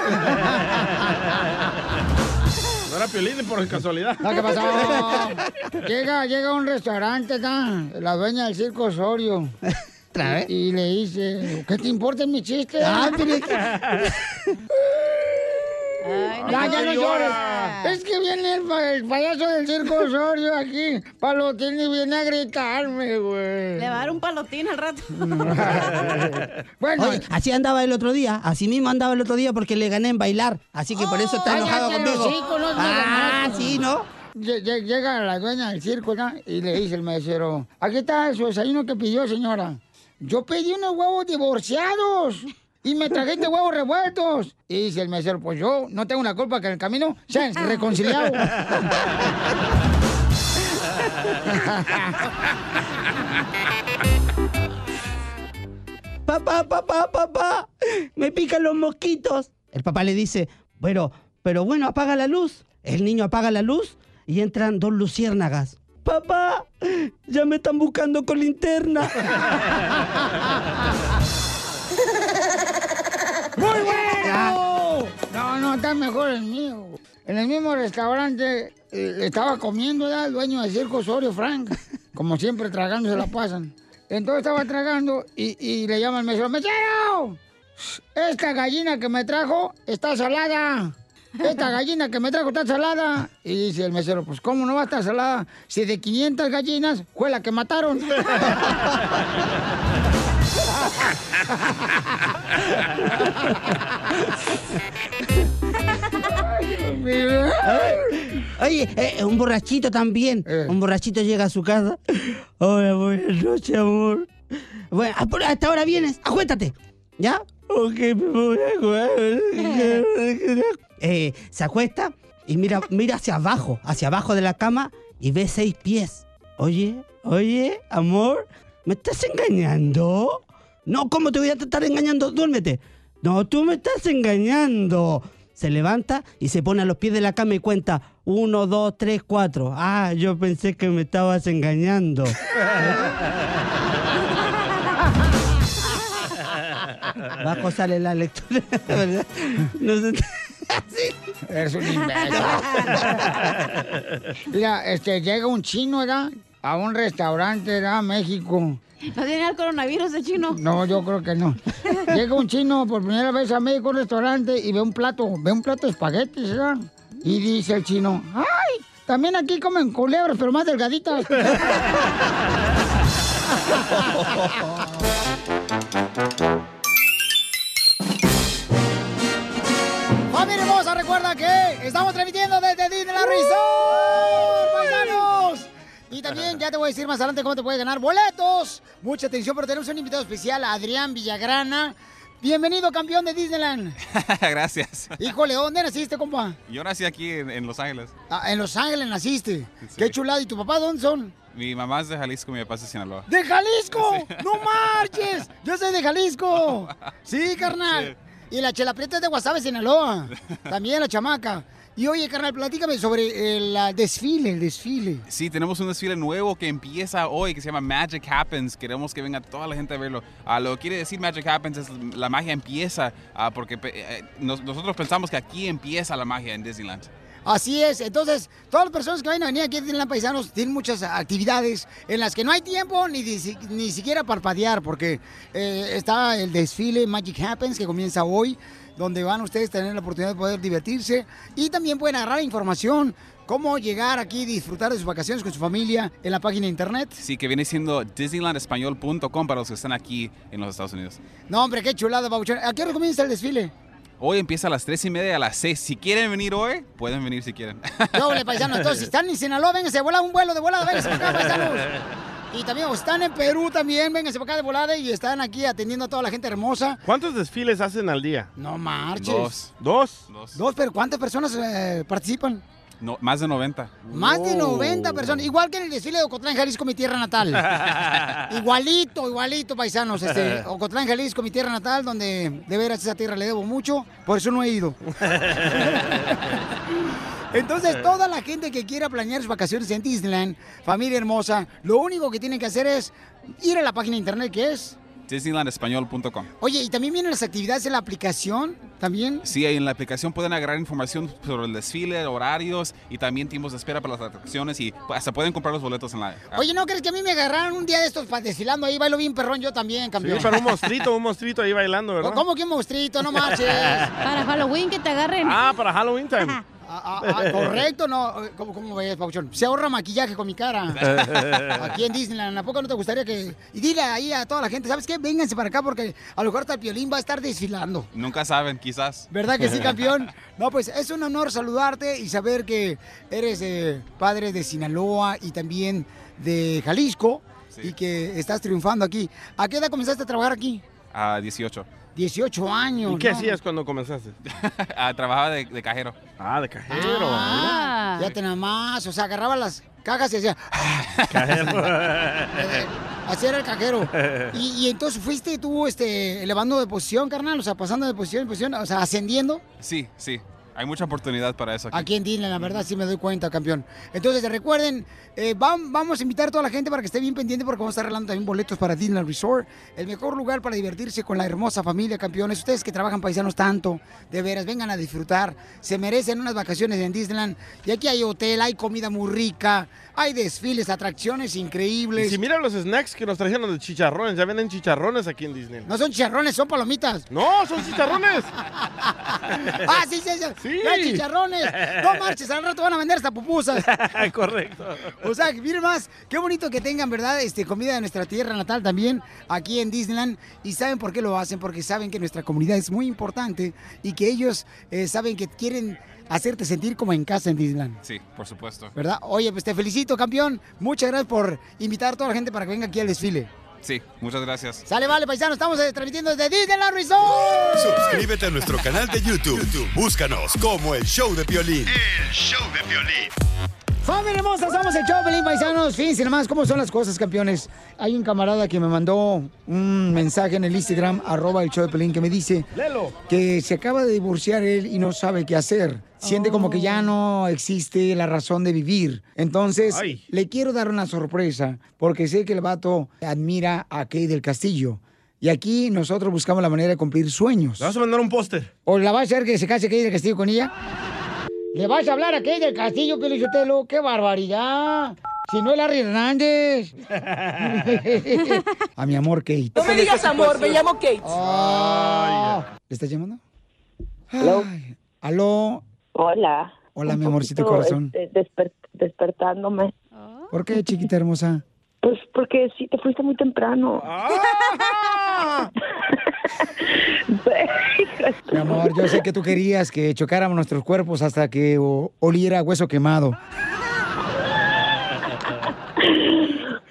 No era Piolín por casualidad. No, ¿qué pasó? llega, llega a un restaurante acá, la dueña del circo Osorio. ¿Otra vez? Y, y le dice, ¿qué te importa mi chiste? Ah, pero es Ay, Ya, ya no llores. Es que viene el, pa- el payaso del circo Osorio aquí, Palotín, y viene a gritarme, güey. Le va a dar un palotín al rato. bueno, Oye, así andaba el otro día, así mismo andaba el otro día porque le gané en bailar, así que por eso está enojado cállate los conmigo. hocicos, no ah, ganaste. sí, ¿no? Lle- lle- Llega la dueña del circo ¿no? y le dice el mesero, aquí está su desayuno que pidió, señora. Yo pedí unos huevos divorciados y me trajiste huevos revueltos. Y dice el mesero, pues yo no tengo la culpa que en el camino se han reconciliado. Papá, papá, papá, me pican los mosquitos. El papá le dice, bueno, pero bueno, apaga la luz. El niño apaga la luz y entran dos luciérnagas. Papá, ya me están buscando con linterna. ¡Muy bueno! No, no, está mejor el mío. En el mismo restaurante eh, estaba comiendo ¿verdad? el dueño del circo Osorio Frank. Como siempre, tragando se la pasan. Entonces estaba tragando y, y le llama al mesero, ¡Mesero! Esta gallina que me trajo está salada. Esta gallina que me trajo está salada. Y dice el mesero, pues ¿cómo no va a estar salada? Si de 500 gallinas fue la que mataron. Oye, eh, un borrachito también. Un borrachito llega a su casa. Hola, buenas noches, amor. Bueno, ah, hasta ahora vienes. Acuéstate. ¿Ya? Ok, me voy a. Eh, se acuesta y mira, mira hacia abajo, hacia abajo de la cama y ve seis pies. Oye, oye, amor, ¿me estás engañando? No, ¿cómo te voy a estar engañando? Duérmete. No, tú me estás engañando. Se levanta y se pone a los pies de la cama y cuenta uno, dos, tres, cuatro. Ah, yo pensé que me estabas engañando. Bajo sale la lectura, ¿verdad? No sé. Eres un imbécil. Mira, este, llega un chino, ¿verdad? A un restaurante, ¿verdad? A México. ¿No tiene el coronavirus de chino? No, yo creo que no. Llega un chino por primera vez a México a un restaurante y ve un plato, ve un plato de espaguetis, ¿verdad? Y dice el chino, ¡ay! También aquí comen culebras, pero más delgaditas. ¡Familia hermosa! Recuerda que estamos transmitiendo desde ya te voy a decir más adelante cómo te puedes ganar boletos. Mucha atención, pero tenemos un invitado especial, Adrián Villagrana. Bienvenido, campeón de Disneyland. Gracias. Híjole, ¿dónde naciste, compa? Yo nací aquí en, en Los Ángeles. Ah, en Los Ángeles naciste. Qué chulada. ¿Y tu papá dónde son? Mi mamá es de Jalisco, mi papá es de Sinaloa. ¡De Jalisco! ¡No marches! Yo soy de Jalisco. Sí, carnal. Y la chela prieta es de Guasave, Sinaloa. También la chamaca. Y oye, carnal, platícame sobre el ah, desfile, el desfile. Sí, tenemos un desfile nuevo que empieza hoy que se llama Magic Happens. Queremos que venga toda la gente a verlo. Ah, lo que quiere decir Magic Happens es la magia empieza ah, porque eh, nos- nosotros pensamos que aquí empieza la magia en Disneyland. Así es, entonces todas las personas que vayan a venir aquí a Disneyland Paisanos tienen muchas actividades en las que no hay tiempo ni, ni siquiera parpadear porque eh, está el desfile Magic Happens que comienza hoy, donde van ustedes a tener la oportunidad de poder divertirse y también pueden agarrar información, cómo llegar aquí y disfrutar de sus vacaciones con su familia en la página de internet. Sí, que viene siendo disneylandespañol.com para los que están aquí en los Estados Unidos. No, hombre, qué chulada, Babuchón. ¿A qué hora comienza el desfile? Hoy empieza a las 3 y media a las 6. Si quieren venir hoy, pueden venir si quieren. Doble paisano, entonces si están en Sinaloa, vénganse, vuela un vuelo de volada, vénganse acá, paisanos. Y también, o están en Perú también, vénganse para acá de volada y están aquí atendiendo a toda la gente hermosa. ¿Cuántos desfiles hacen al día? No marches. Dos. ¿Dos? Dos, pero ¿cuántas personas eh, participan? No, más de 90. Más de 90 personas, igual que en el desfile de Ocotlán, Jalisco, mi tierra natal. igualito, igualito, paisanos. Este, Ocotlán, Jalisco, mi tierra natal, donde de veras esa tierra le debo mucho, por eso no he ido. Entonces, toda la gente que quiera planear sus vacaciones en Disneyland, familia hermosa, lo único que tienen que hacer es ir a la página de internet que es. disneylandespañol.com. Oye, y también vienen las actividades en la aplicación, también. Sí, ahí en la aplicación pueden agarrar información sobre el desfile, horarios y también tiempos de espera para las atracciones y hasta pueden comprar los boletos en la. Oye, ¿no crees que a mí me agarraron un día de estos desfilando ahí? Bailo bien perrón yo también, Sí, campeón. pero un monstruito, un monstruito ahí bailando, ¿verdad? ¿Cómo que un monstruito? No marches. Para Halloween que te agarren. Ah, para Halloween time. Ah, ah, correcto, no. eh, ¿Cómo, cómo ves, Pauchón? Se ahorra maquillaje con mi cara. Aquí en Disneyland. ¿A poco no te gustaría que.? Y dile ahí a toda la gente, ¿sabes qué? Vénganse para acá porque a lo mejor hasta el violín va a estar desfilando. Nunca saben, quizás. ¿Verdad que sí, campeón? No, pues es un honor saludarte y saber que eres eh, padre de Sinaloa y también de Jalisco y que estás triunfando aquí. ¿A qué edad comenzaste a trabajar aquí? A 18. 18 años. ¿Y qué ¿no? hacías cuando comenzaste? Ah, trabajaba de, de cajero. Ah, de cajero. Ah, fíjate nada más, o sea, agarraba las cajas y hacía, así era el cajero. Y, y entonces fuiste tú, este, elevando de posición, carnal, o sea, pasando de posición en posición, o sea, ascendiendo. Sí, sí. Hay mucha oportunidad para eso. Aquí. En Disney, la verdad sí me doy cuenta, campeón. Entonces, recuerden, eh, vam- vamos a invitar a toda la gente para que esté bien pendiente porque vamos a estar regalando también boletos para Disney Resort. El mejor lugar para divertirse con la hermosa familia, campeones. Ustedes que trabajan paisanos tanto, de veras, vengan a disfrutar. Se merecen unas vacaciones en Disneyland. Y aquí hay hotel, hay comida muy rica, hay desfiles, atracciones Y increíbles. si mira los snacks que nos trajeron de chicharrones, ya venden chicharrones aquí en Disney. No son chicharrones, son palomitas. No, son chicharrones. ah, sí, sí, sí. Ya hay chicharrones. No marches, al rato van a vender hasta pupusas. Correcto. O sea, miren más, qué bonito que tengan, ¿verdad? Este, comida de nuestra tierra natal también, aquí en Disneyland. Y saben por qué lo hacen, porque saben que nuestra comunidad es muy importante y que ellos eh, saben que quieren hacerte sentir como en casa en Disneyland. Sí, por supuesto. ¿Verdad? Oye, pues te felicito, campeón. Muchas gracias por invitar a toda la gente para que venga aquí al desfile. Sí, muchas gracias. Sale, vale, paisano, estamos eh, transmitiendo desde Disneyland Resort. Suscríbete a nuestro canal de YouTube. YouTube, Búscanos como el show de Piolín. El show de Piolín. Familia hermosa, somos el show, Pelín Paisanos. Fíjense nomás cómo son las cosas, campeones. Hay un camarada que me mandó un mensaje en el Instagram, arroba el show de Pelín, que me dice Lelo. que se acaba de divorciar él y no sabe qué hacer. Siente como que ya no existe la razón de vivir. Entonces, Ay. le quiero dar una sorpresa, porque sé que el vato admira a Kay del Castillo. Y aquí nosotros buscamos la manera de cumplir sueños. Le vas a mandar un póster. ¿O la va a hacer que se case Kay del Castillo con ella? ¿Le vas a hablar a Kay del Castillo, Pelichotelo? ¡Qué barbaridad! Si no es Larry Hernández. a mi amor, Kate. No me digas amor, me llamo Kate. Ah, ¿Le estás llamando? Ay, ¿Aló? Hola. Hola, mi amorcito corazón. este, desper- despertándome. ¿Por qué, chiquita hermosa? Pues porque sí, te fuiste muy temprano. Mi amor, yo sé que tú querías que chocáramos nuestros cuerpos hasta que oliera hueso quemado.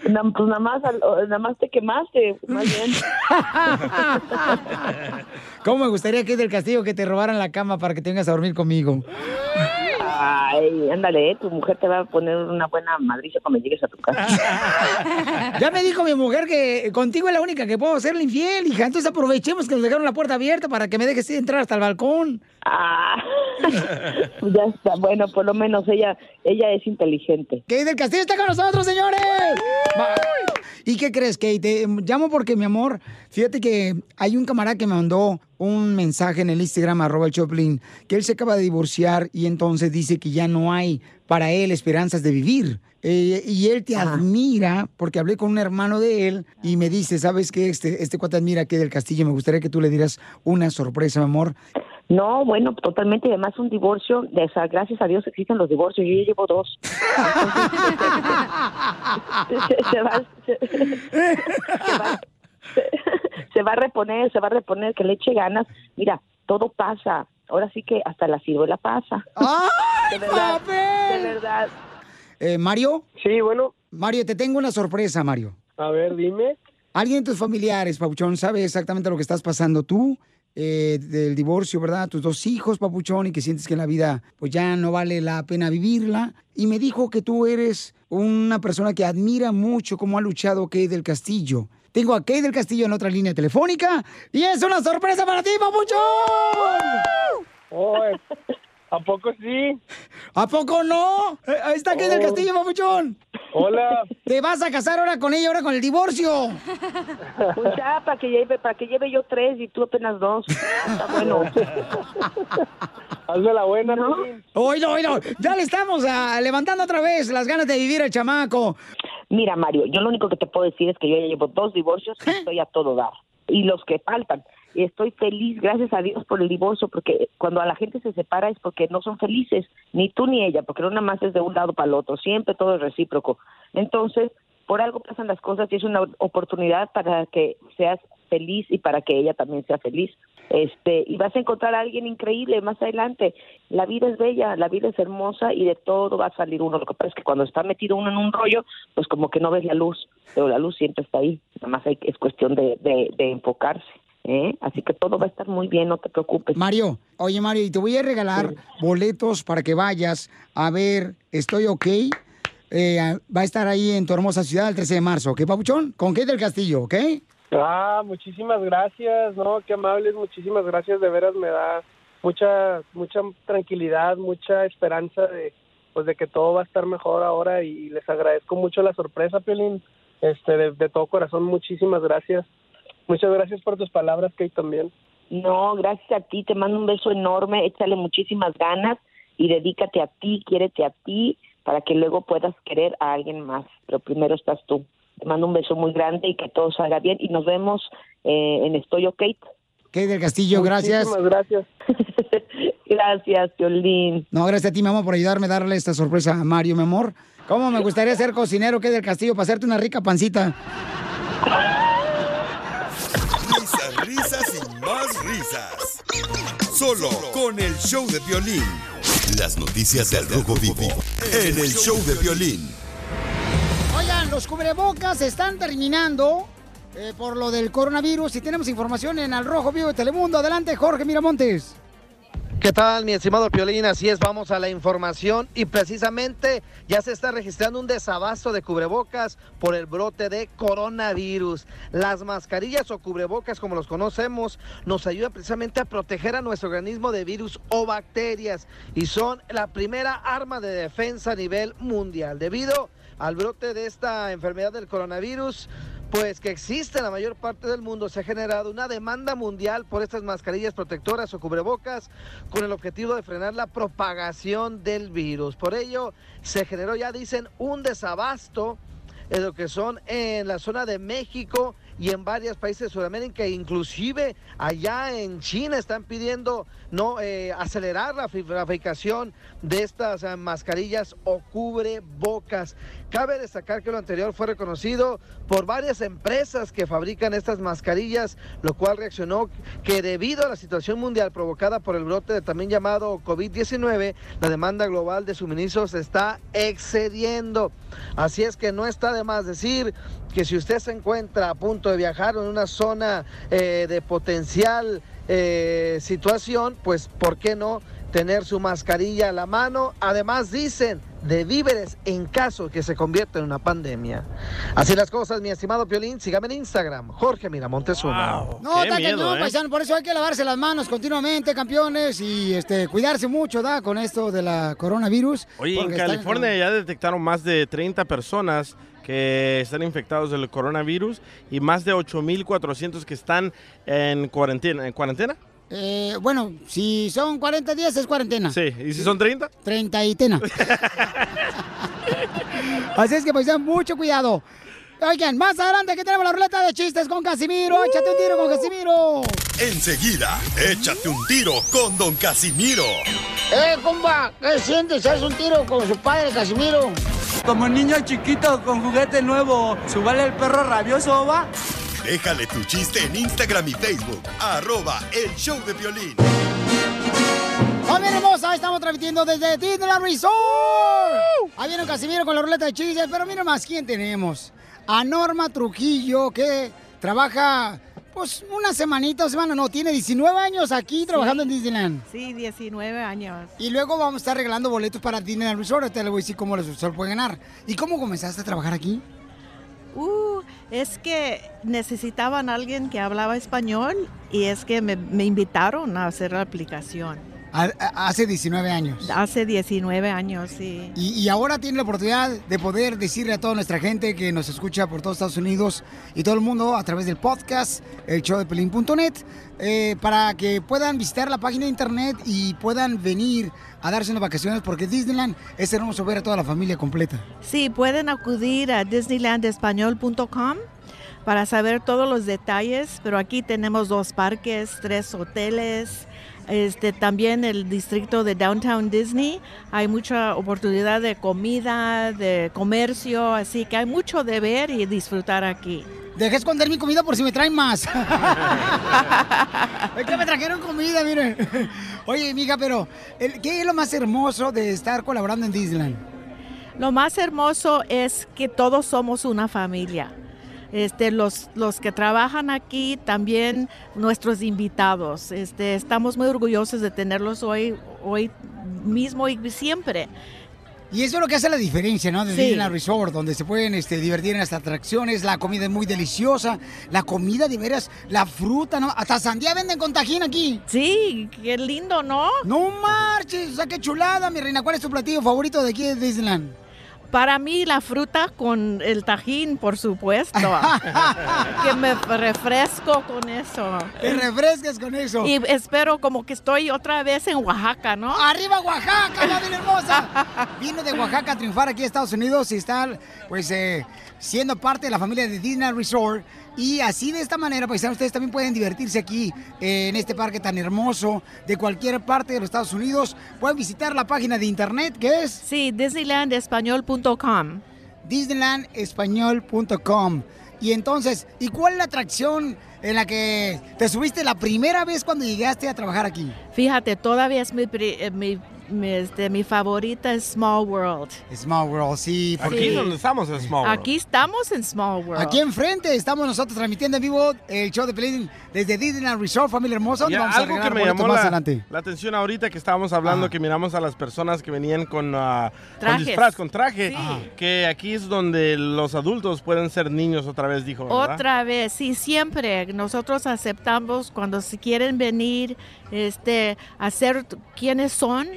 Na- pues nada más, nada más te quemaste, más bien. ¿Cómo me gustaría que del Castillo que te robaran la cama para que te vengas a dormir conmigo? Ay, ándale, eh, tu mujer te va a poner una buena madriza cuando llegues a tu casa. Ya me dijo mi mujer que contigo es la única que puedo serle infiel, hija. Entonces aprovechemos que nos dejaron la puerta abierta para que me dejes entrar hasta el balcón. Ah, ya está, bueno, por lo menos ella, ella es inteligente. Kate del Castillo está con nosotros, señores. ¿Y qué crees, Kate? Te llamo porque, mi amor, fíjate que hay un camarada que me mandó un mensaje en el Instagram, arroba el Choplin, que él se acaba de divorciar y entonces dice que ya no hay para él esperanzas de vivir. Eh, y él te admira, porque hablé con un hermano de él y me dice, ¿sabes qué? Este, este cuate admira que del Castillo. Me gustaría que tú le dieras una sorpresa, mi amor. No, bueno, totalmente. y Además, un divorcio, de esa, gracias a Dios existen los divorcios. Yo ya llevo dos. se, se va, se, se va, se va a reponer, se va a reponer, que le eche ganas. Mira, todo pasa. Ahora sí que hasta la ciruela pasa. ¡Ay, de verdad, papel! de verdad. Eh, Mario. Sí, bueno. Mario, te tengo una sorpresa, Mario. A ver, dime. Alguien de tus familiares, Papuchón, sabe exactamente lo que estás pasando tú, eh, del divorcio, ¿verdad? Tus dos hijos, Papuchón, y que sientes que la vida pues ya no vale la pena vivirla. Y me dijo que tú eres una persona que admira mucho cómo ha luchado Kay del Castillo. Tengo a Kay del Castillo en otra línea telefónica y es una sorpresa para ti, Papuchón. Oh, ¿A poco sí? ¿A poco no? Eh, Ahí está Kay del Oh. Castillo, Papuchón. Hola. Te vas a casar ahora con ella, ahora con el divorcio. Pues ya, para que lleve, para que lleve yo tres y tú apenas dos. Está bueno. Hazme la buena, ¿No? Oílo, oílo. Ya le estamos ah, levantando otra vez las ganas de vivir al chamaco. Mira, Mario, yo lo único que te puedo decir es que yo ya llevo dos divorcios y estoy a todo dar. Y los que faltan. Y estoy feliz, gracias a Dios, por el divorcio, porque cuando a la gente se separa es porque no son felices, ni tú ni ella, porque no nada más es de un lado para el otro, siempre todo es recíproco. Entonces, por algo pasan las cosas y es una oportunidad para que seas feliz y para que ella también sea feliz. Este, y vas a encontrar a alguien increíble más adelante. La vida es bella, la vida es hermosa y de todo va a salir uno. Lo que pasa es que cuando está metido uno en un rollo, pues como que no ves la luz, pero la luz siempre está ahí. Nada más hay, es cuestión de, de, de enfocarse. ¿Eh? Así que todo va a estar muy bien, no te preocupes. Mario, oye Mario, y te voy a regalar boletos para que vayas a ver Estoy OK. Eh, va a estar ahí en tu hermosa ciudad el 13 de marzo, ¿ok, Papuchón? Con Kate del Castillo, ¿ok? Ah, muchísimas gracias, ¿no? Qué amables, muchísimas gracias, de veras me da mucha mucha tranquilidad, mucha esperanza de pues de que todo va a estar mejor ahora y les agradezco mucho la sorpresa, Piolín. Este, de, de todo corazón, muchísimas gracias. Muchas gracias por tus palabras, Kate, también. No, gracias a ti, te mando un beso enorme, échale muchísimas ganas y dedícate a ti, quiérete a ti para que luego puedas querer a alguien más, pero primero estás tú. Te mando un beso muy grande y que todo salga bien y nos vemos eh, en Estoy Kate. Kate del Castillo, gracias. Muchísimas gracias. Gracias, Violín. No, gracias a ti, mi amor, por ayudarme a darle esta sorpresa a Mario, mi amor. ¿Cómo me gustaría ser cocinero, Kate del Castillo, para hacerte una rica pancita? Solo con el show de violín. Las noticias del Rojo Vivo en el show de violín. Oigan, los cubrebocas están terminando eh, por lo del coronavirus y tenemos información en Al Rojo Vivo de Telemundo. Adelante, Jorge Miramontes. ¿Qué tal, mi estimado Piolín? Así es, vamos a la información y precisamente ya se está registrando un desabasto de cubrebocas por el brote de coronavirus. Las mascarillas o cubrebocas, como los conocemos, nos ayudan precisamente a proteger a nuestro organismo de virus o bacterias y son la primera arma de defensa a nivel mundial. Debido al brote de esta enfermedad del coronavirus, pues que existe en la mayor parte del mundo, se ha generado una demanda mundial por estas mascarillas protectoras o cubrebocas con el objetivo de frenar la propagación del virus. Por ello, se generó, ya dicen, un desabasto en lo que son en la zona de México y en varios países de Sudamérica, inclusive allá en China están pidiendo no eh, acelerar la fabricación de estas eh, mascarillas o cubrebocas. Cabe destacar que lo anterior fue reconocido por varias empresas que fabrican estas mascarillas, lo cual reaccionó que debido a la situación mundial provocada por el brote de también llamado COVID-19, la demanda global de suministros está excediendo. Así es que no está de más decir que si usted se encuentra a punto de viajar en una zona eh, de potencial eh, situación, pues ¿por qué no tener su mascarilla a la mano? Además dicen de víveres en caso que se convierta en una pandemia. Así las cosas, mi estimado Piolín, sígame en Instagram, Jorge Miramontes uno. No, está cañón, paisano, por eso hay que lavarse las manos continuamente, campeones, y este cuidarse mucho, ¿da? Con esto de la coronavirus. Oye, en California ya detectaron más de 30 personas que están infectados del coronavirus y más de 8.400 que están en cuarentena. ¿En cuarentena? Eh, bueno, si son 40 días es cuarentena. Sí, ¿y si son 30? 30 y tena. Así es que pues mucho cuidado. Oigan, más adelante aquí tenemos la ruleta de chistes con Casimiro. Échate un tiro con Casimiro. Enseguida, échate un tiro con Don Casimiro. Eh, compa, ¿qué sientes? ¿Haz un tiro con su padre, Casimiro? Como niño chiquito con juguete nuevo, ¿subale el perro rabioso, va? Déjale tu chiste en Instagram y Facebook. Arroba el show de violín. ¡Familia hermosa! Estamos transmitiendo desde Disneyland Resort. Ahí viene Casimiro con la ruleta de chistes, pero mira más, ¿quién tenemos? A Norma Trujillo, que trabaja, pues, una semanita, semana, no, tiene 19 años aquí trabajando en Disneyland. Sí, 19 años. Y luego vamos a estar regalando boletos para Disneyland Resort. Ahorita le voy a decir cómo los puede ganar. ¿Y cómo comenzaste a trabajar aquí? Uh, es que necesitaban a alguien que hablaba español y es que me, me invitaron a hacer la aplicación. Hace 19 años. Hace 19 años, sí. Y, y ahora tiene la oportunidad de poder decirle a toda nuestra gente que nos escucha por todos Estados Unidos y todo el mundo a través del podcast, el show de pelín.net, eh, para que puedan visitar la página de internet y puedan venir a darse unas vacaciones porque Disneyland es hermoso ver a toda la familia completa. Sí, pueden acudir a disneylandespañol.com para saber todos los detalles, pero aquí tenemos dos parques, tres hoteles, este, también el distrito de Downtown Disney. Hay mucha oportunidad de comida, de comercio, así que hay mucho de ver y disfrutar aquí. Dejé esconder mi comida por si me traen más. es que me trajeron comida, miren. Oye, mija, pero ¿qué es lo más hermoso de estar colaborando en Disneyland? Lo más hermoso es que todos somos una familia. Este, los, los que trabajan aquí, también nuestros invitados. Este, estamos muy orgullosos de tenerlos hoy, hoy mismo y siempre. Y eso es lo que hace la diferencia, ¿no? De Sí. Disneyland Resort, donde se pueden este, divertir en las atracciones, la comida es muy deliciosa, la comida de veras, la fruta, ¿no? Hasta sandía venden con tajín aquí. Sí, qué lindo, ¿no? No marches, o sea, qué chulada, mi reina. ¿Cuál es tu platillo favorito de aquí de Disneyland? Para mí la fruta con el tajín, por supuesto. que me refresco con eso. Te refrescas con eso. Y espero como que estoy otra vez en Oaxaca, ¿no? ¡Arriba Oaxaca, madre hermosa! Vino de Oaxaca a triunfar aquí a Estados Unidos y está, pues, eh, siendo parte de la familia de Disney Resort. Y así de esta manera, pues, ustedes también pueden divertirse aquí eh, en este parque tan hermoso de cualquier parte de los Estados Unidos. Pueden visitar la página de internet que es... Sí, disneylandespañol.com. disneylandespañol.com. Y entonces, ¿y cuál es la atracción en la que te subiste la primera vez cuando llegaste a trabajar aquí? Fíjate, todavía es mi, eh, mi, mi, este, mi favorita es Small World. Small World, sí. Aquí es donde estamos en Small World. Aquí estamos en Small World. Aquí enfrente estamos nosotros transmitiendo en vivo el show de Pelín desde Disneyland Resort, familia hermosa. donde Ya, vamos a algo que me llamó más la, adelante. la atención ahorita que estábamos hablando, que miramos a las personas que venían con, ah, con Trajes. disfraz, con traje, Sí. Que aquí es donde los adultos pueden ser niños otra vez, dijo. ¿verdad? Otra vez, sí, siempre nosotros aceptamos cuando se quieren venir este, a ser t- quienes son.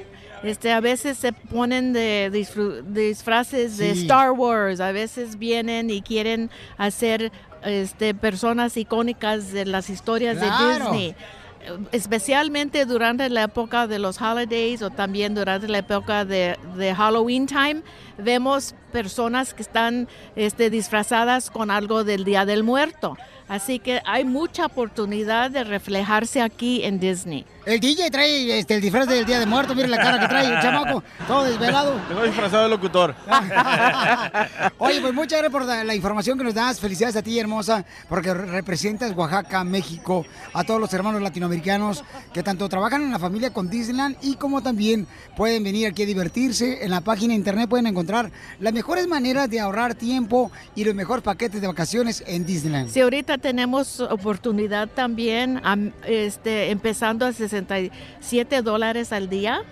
Este, a veces se ponen de disfru- disfraces de Sí. Star Wars, a veces vienen y quieren hacer este, personas icónicas de las historias Claro. de Disney. Especialmente durante la época de los holidays o también durante la época de, de Halloween time, vemos personas que están este, disfrazadas con algo del Día del Muerto. Así que hay mucha oportunidad de reflejarse aquí en Disney. El DJ trae este, el disfraz del Día de Muerto, mire la cara que trae el chamaco, todo desvelado. Tengo disfrazado de locutor. Oye, pues muchas gracias por la, la información que nos das. Felicidades a ti, hermosa, porque re- representas Oaxaca, México, a todos los hermanos latinoamericanos que tanto trabajan en la familia con Disneyland y como también pueden venir aquí a divertirse. En la página de internet pueden encontrar las mejores maneras de ahorrar tiempo y los mejores paquetes de vacaciones en Disneyland. Si ahorita tenemos oportunidad también, am- este, empezando a 67 dólares al día,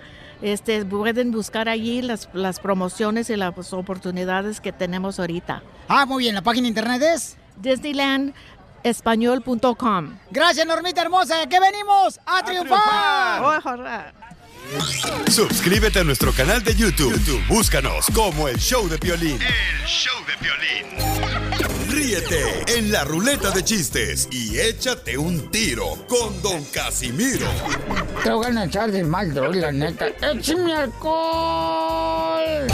este, pueden buscar allí las, las promociones y las oportunidades que tenemos ahorita. Ah, muy bien, la página de internet es disneylandespañol.com. Gracias, Normita hermosa, que venimos a, triunfar. Suscríbete a nuestro canal de YouTube. YouTube, Búscanos como el show de Piolín. El show de Piolín. Ríete en la ruleta de chistes y échate un tiro con Don Casimiro. Te voy a echar de mal, droga, la neta. ¡Échame alcohol!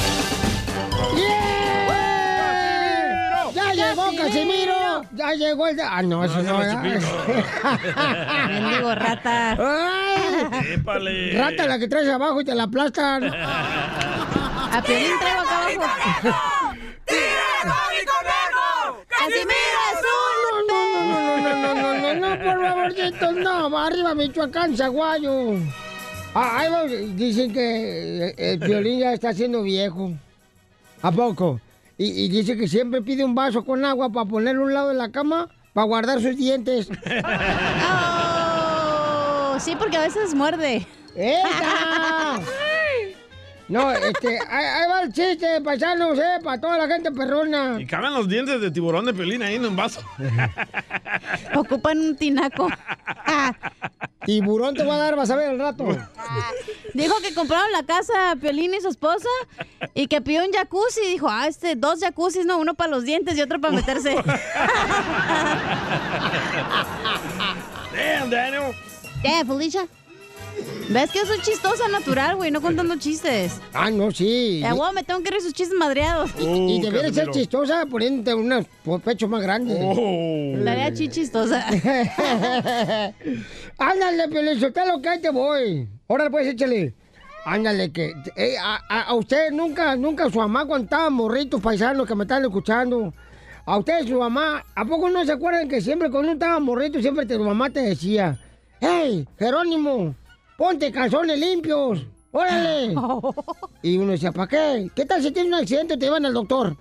¡Yeah! ¡Ya llegó Casimiro! ¡Ya llegó el... de- Ah, no, eso no. Mendigo rata. Épale. Rata la que traes abajo y te la aplastan. A Piolín traigo acá abajo. ¡Casimiro es un No, no, no, no, no, no, no, por favorcito, no, arriba Michoacán, Zaguayo. Ah, ahí va, dicen que eh, el violín ya está siendo viejo. ¿A poco? Y, y dice que siempre pide un vaso con agua para ponerlo a un lado de la cama para guardar sus dientes. Oh, sí, porque a veces muerde. ¡Esa! No, este, ahí, ahí va el chiste, paisanos, eh, para toda la gente perrona. Y caben los dientes de tiburón de pelín ahí en un vaso. Ocupan un tinaco. Tiburón te va a dar, vas a ver al rato. Dijo que compraron la casa Piolín y su esposa y que pidió un jacuzzi. Y dijo, ah, este, dos jacuzzis, no, uno para los dientes y otro para meterse. Damn, Daniel. ¿Qué, Felicia? ¿Ves que yo soy chistosa natural, güey? No contando chistes. Ah, no, sí. Güey, me tengo que reír sus chistes madreados. Y debería ser chistosa poniéndote unos pechos más grandes. La haría chistosa. Ándale, Pelizotelo, que ahí te voy. Ahora pues échale. Ándale, que eh, a, a- a usted nunca, nunca su mamá cuando estaban morritos paisanos que me están escuchando. A usted su mamá, ¿a poco no se acuerdan que siempre cuando uno estaba morrito, siempre tu mamá te decía, hey, Jerónimo, ponte calzones limpios, órale. Y uno decía, ¿para qué? ¿Qué tal si tienes un accidente y te llevan al doctor?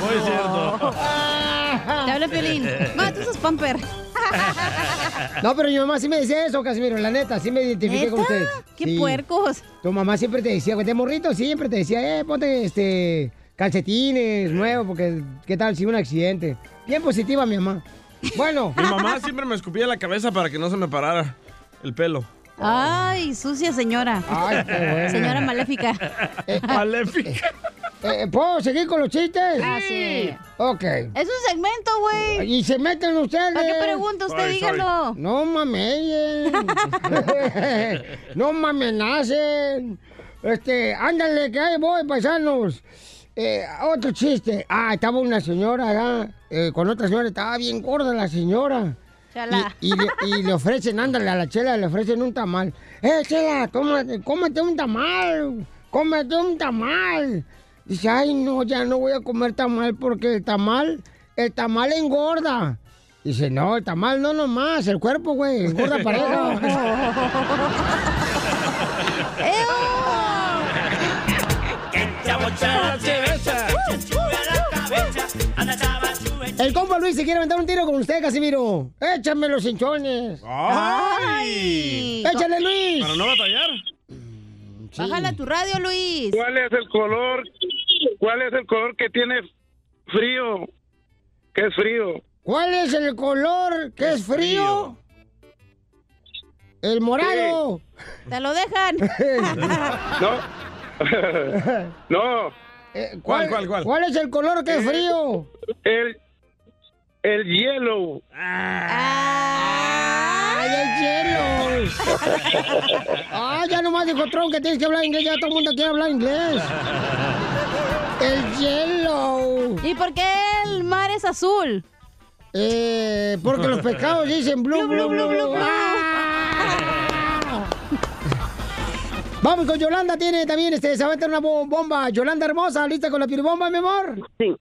Muy cierto. Te habla Piolín. Ma, tú sos pamper. No, pero mi mamá sí me decía eso, Casimiro, la neta, sí me identifiqué con ¿Neta? usted. ¡Qué Sí. puercos! Tu mamá siempre te decía, de morrito, siempre te decía, eh, ponte este calcetines nuevos, porque qué tal si un accidente. Bien positiva mi mamá. Bueno. Mi mamá siempre me escupía la cabeza para que no se me parara el pelo. Ay, sucia señora. Ay, qué bueno. Señora maléfica. Maléfica. Eh, ¿Puedo seguir con los chistes? Ah, sí. Ok. Es un segmento, güey. Y se meten ustedes. ¿Para qué pregunta? Usted Sorry, sorry. dígalo. No mames. no me amenacen. Este, ándale, que ahí voy, paisanos. Eh, otro chiste. Ah, estaba una señora eh, con otra señora, estaba bien gorda la señora. Chala. Y, y le, y le ofrecen, ándale, a la chela le ofrecen un tamal. ¡Eh, chela, cómate, cómete un tamal! ¡Cómete un tamal! Dice, ay, no, ya no voy a comer tamal porque el tamal, el tamal engorda. Dice, no, el tamal no nomás, el cuerpo, güey, engorda pareja. El compa Luis se quiere aventar un tiro con usted, Casimiro. Échame los hinchones. ¡Ay! ¡Échale, Luis! Para no batallar. Bájale a tu radio, Luis. ¿Cuál es el color? ¿Cuál es el color que tiene frío? ¿Qué es frío? ¿Cuál es el color que es frío? El morado. Te lo dejan. No. no. Eh, ¿Cuál, cuál, cuál? ¿Cuál es el color que es frío? El el hielo. ¡Ay, el hielo! ¡Ah, ya nomás dijo Tron que tienes que hablar inglés! Ya todo el mundo quiere hablar inglés. ¡El hielo! ¿Y por qué el mar es azul? Eh, porque los pescados dicen blue, blue, blue, blue. ¡Ah! Vamos con Yolanda, tiene también, este, se va a meter una bo- bomba. Yolanda hermosa, ¿lista con la piribomba, mi amor? Sí.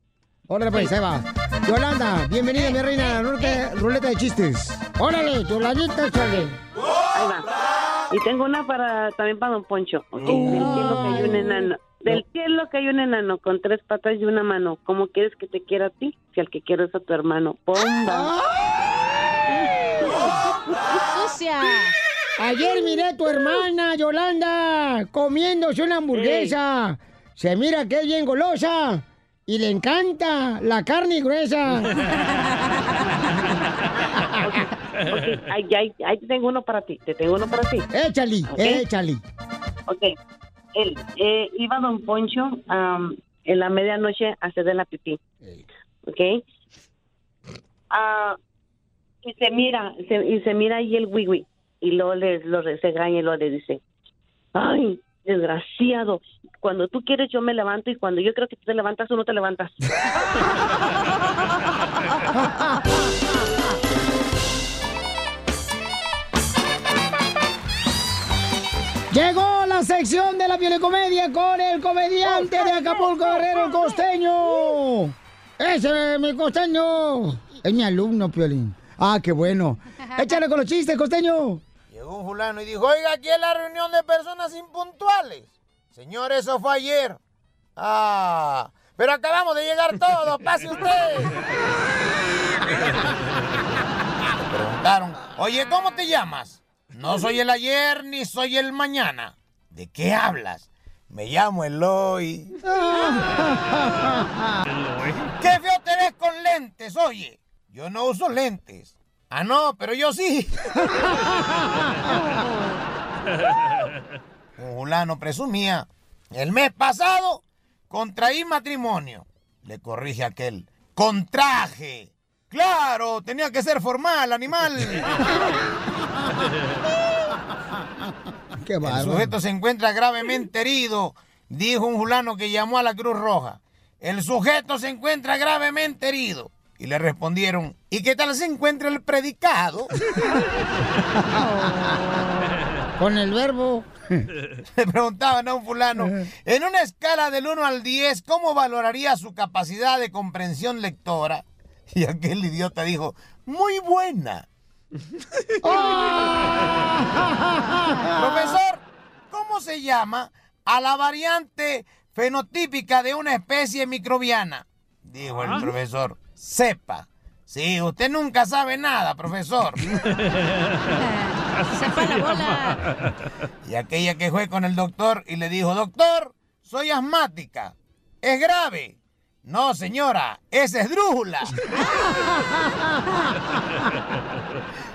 Órale, pues, ahí va. Yolanda, bienvenida, mi reina, ruleta, ruleta de chistes. Órale, Yolandita, échale. Ahí va. Y tengo una para también para Don Poncho. Del cielo que hay un enano. Del cielo que hay un enano con tres patas y una mano. ¿Cómo quieres que te quiera a ti? Si al que quiero es a tu hermano. ¡Bomba! ¡Sucia! Ayer miré a tu hermana, Yolanda, comiéndose una hamburguesa. Se mira que es bien golosa y le encanta la carne gruesa. Ok, ahí, ahí, ahí te tengo uno para ti. Te tengo uno para ti. Échale, Ok. échale. Ok. Él, eh, iba Don Poncho am, en la medianoche a hacer de la pipí. ¿Ok? Ah, y se mira, se- y se mira ahí el wiwi. Y luego le, lo re- se regaña y luego le dice, ay, desgraciado, cuando tú quieres yo me levanto y cuando yo creo que tú te levantas, tú no te levantas. Llegó la sección de la violecomedia con el comediante de Acapulco Guerrero, el costeño. Ese es mi costeño. Es mi alumno, Piolín. Ah, qué bueno. Échale con los chistes, costeño. Llegó un fulano y dijo, oiga, aquí es la reunión de personas impuntuales. Señor, eso fue ayer. Ah, pero acabamos de llegar todos, pase usted. Preguntaron, oye, ¿cómo te llamas? No soy el ayer ni soy el mañana. ¿De qué hablas? Me llamo Eloy. ¡Qué feo te ves con lentes, oye! Yo no uso lentes. Ah, no, pero yo sí. Un fulano presumía. El mes pasado contraí matrimonio. Le corrige aquel. Contraje. Claro, tenía que ser formal, animal. Qué El sujeto se encuentra gravemente herido, dijo un fulano que llamó a la Cruz Roja. El sujeto se encuentra gravemente herido. Y le respondieron, ¿y qué tal se encuentra el predicado? Con el verbo. Le preguntaban a un fulano, en una escala del 1 al 10, ¿cómo valoraría su capacidad de comprensión lectora? Y aquel idiota dijo, muy buena. Profesor, ¿cómo se llama a la variante fenotípica de una especie microbiana? Dijo el Ah. profesor, cepa. Sí, usted nunca sabe nada, profesor. Se fue la bola. Y aquella que fue con el doctor y le dijo, doctor, soy asmática. ¿Es grave? No, señora, es esdrújula.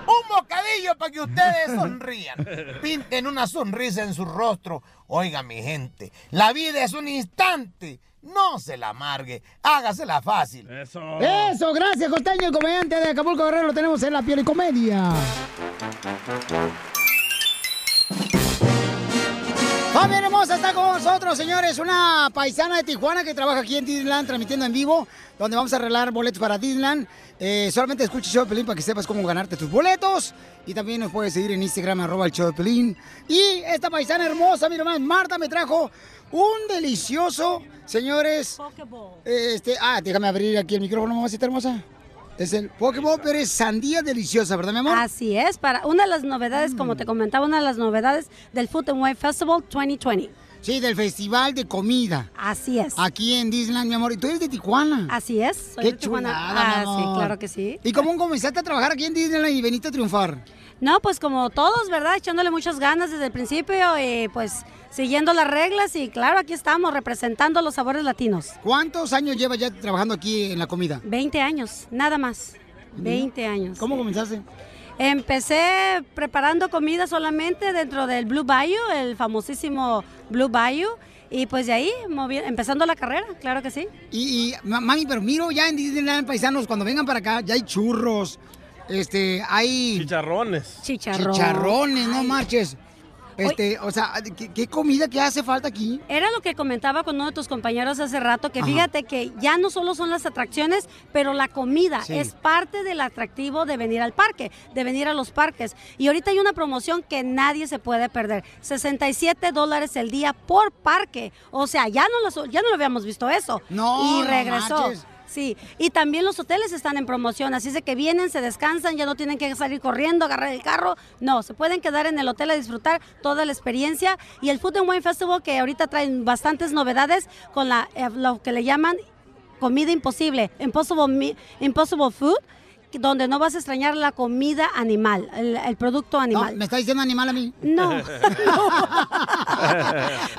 Un bocadillo para que ustedes sonrían. Pinten una sonrisa en su rostro. Oiga, mi gente, la vida es un instante. No se la amargue, hágasela fácil. Eso. Eso, gracias, Costeño, el comediante de Acapulco Guerrero, lo tenemos en la piel y comedia. Familia hermosa, está con nosotros, señores, una paisana de Tijuana que trabaja aquí en Disneyland, transmitiendo en vivo, donde vamos a arreglar boletos para Disneyland. Eh, solamente escucha el show de Pelín para que sepas cómo ganarte tus boletos. Y también nos puedes seguir en Instagram, arroba el show de Pelín. Y esta paisana hermosa, mira más, Marta me trajo un delicioso, señores. Este, ah, déjame abrir aquí el micrófono, mamacita hermosa. Es el Pokéball, pero es sandía deliciosa, ¿verdad, mi amor? Así es, para una de las novedades, como te comentaba, una de las novedades del Food and Wine Festival 2020. Sí, del Festival de Comida. Así es. Aquí en Disneyland, mi amor. Y tú eres de Tijuana. Así es. Soy Qué de Tijuana. chulada, Ah, sí, claro que sí. ¿Y cómo comenzaste a trabajar aquí en Disneyland y veniste a triunfar? No, pues como todos, ¿verdad? Echándole muchas ganas desde el principio y pues siguiendo las reglas y claro, aquí estamos representando los sabores latinos. ¿Cuántos años llevas ya trabajando aquí en la comida? 20 años, nada más. 20 años. ¿Cómo comenzaste? Empecé preparando comida solamente dentro del Blue Bayou, el famosísimo Blue Bayou. Y pues de ahí, empezando la carrera, claro que sí. Y, y, ma- mami, pero miro ya en Disneyland, paisanos, cuando vengan para acá, ya hay churros, este, hay... Chicharrones. Chicharrón. Chicharrones, no marches. Este, o sea, ¿qué, qué comida que hace falta aquí? Era lo que comentaba con uno de tus compañeros hace rato, que Ajá. fíjate que ya no solo son las atracciones, pero la comida Sí. es parte del atractivo de venir al parque, de venir a los parques. Y ahorita hay una promoción que nadie se puede perder, 67 dólares el día por parque. O sea, ya no, las- ya no lo habíamos visto eso. No, Y regresó. Sí, y también los hoteles están en promoción, así es que vienen, se descansan, ya no tienen que salir corriendo, agarrar el carro, no, se pueden quedar en el hotel a disfrutar toda la experiencia. Y el Food and Wine Festival que ahorita traen bastantes novedades con la, eh, lo que le llaman comida imposible, impossible, impossible food, donde no vas a extrañar la comida animal, el, el producto animal. ¿Me está diciendo animal a mí? No.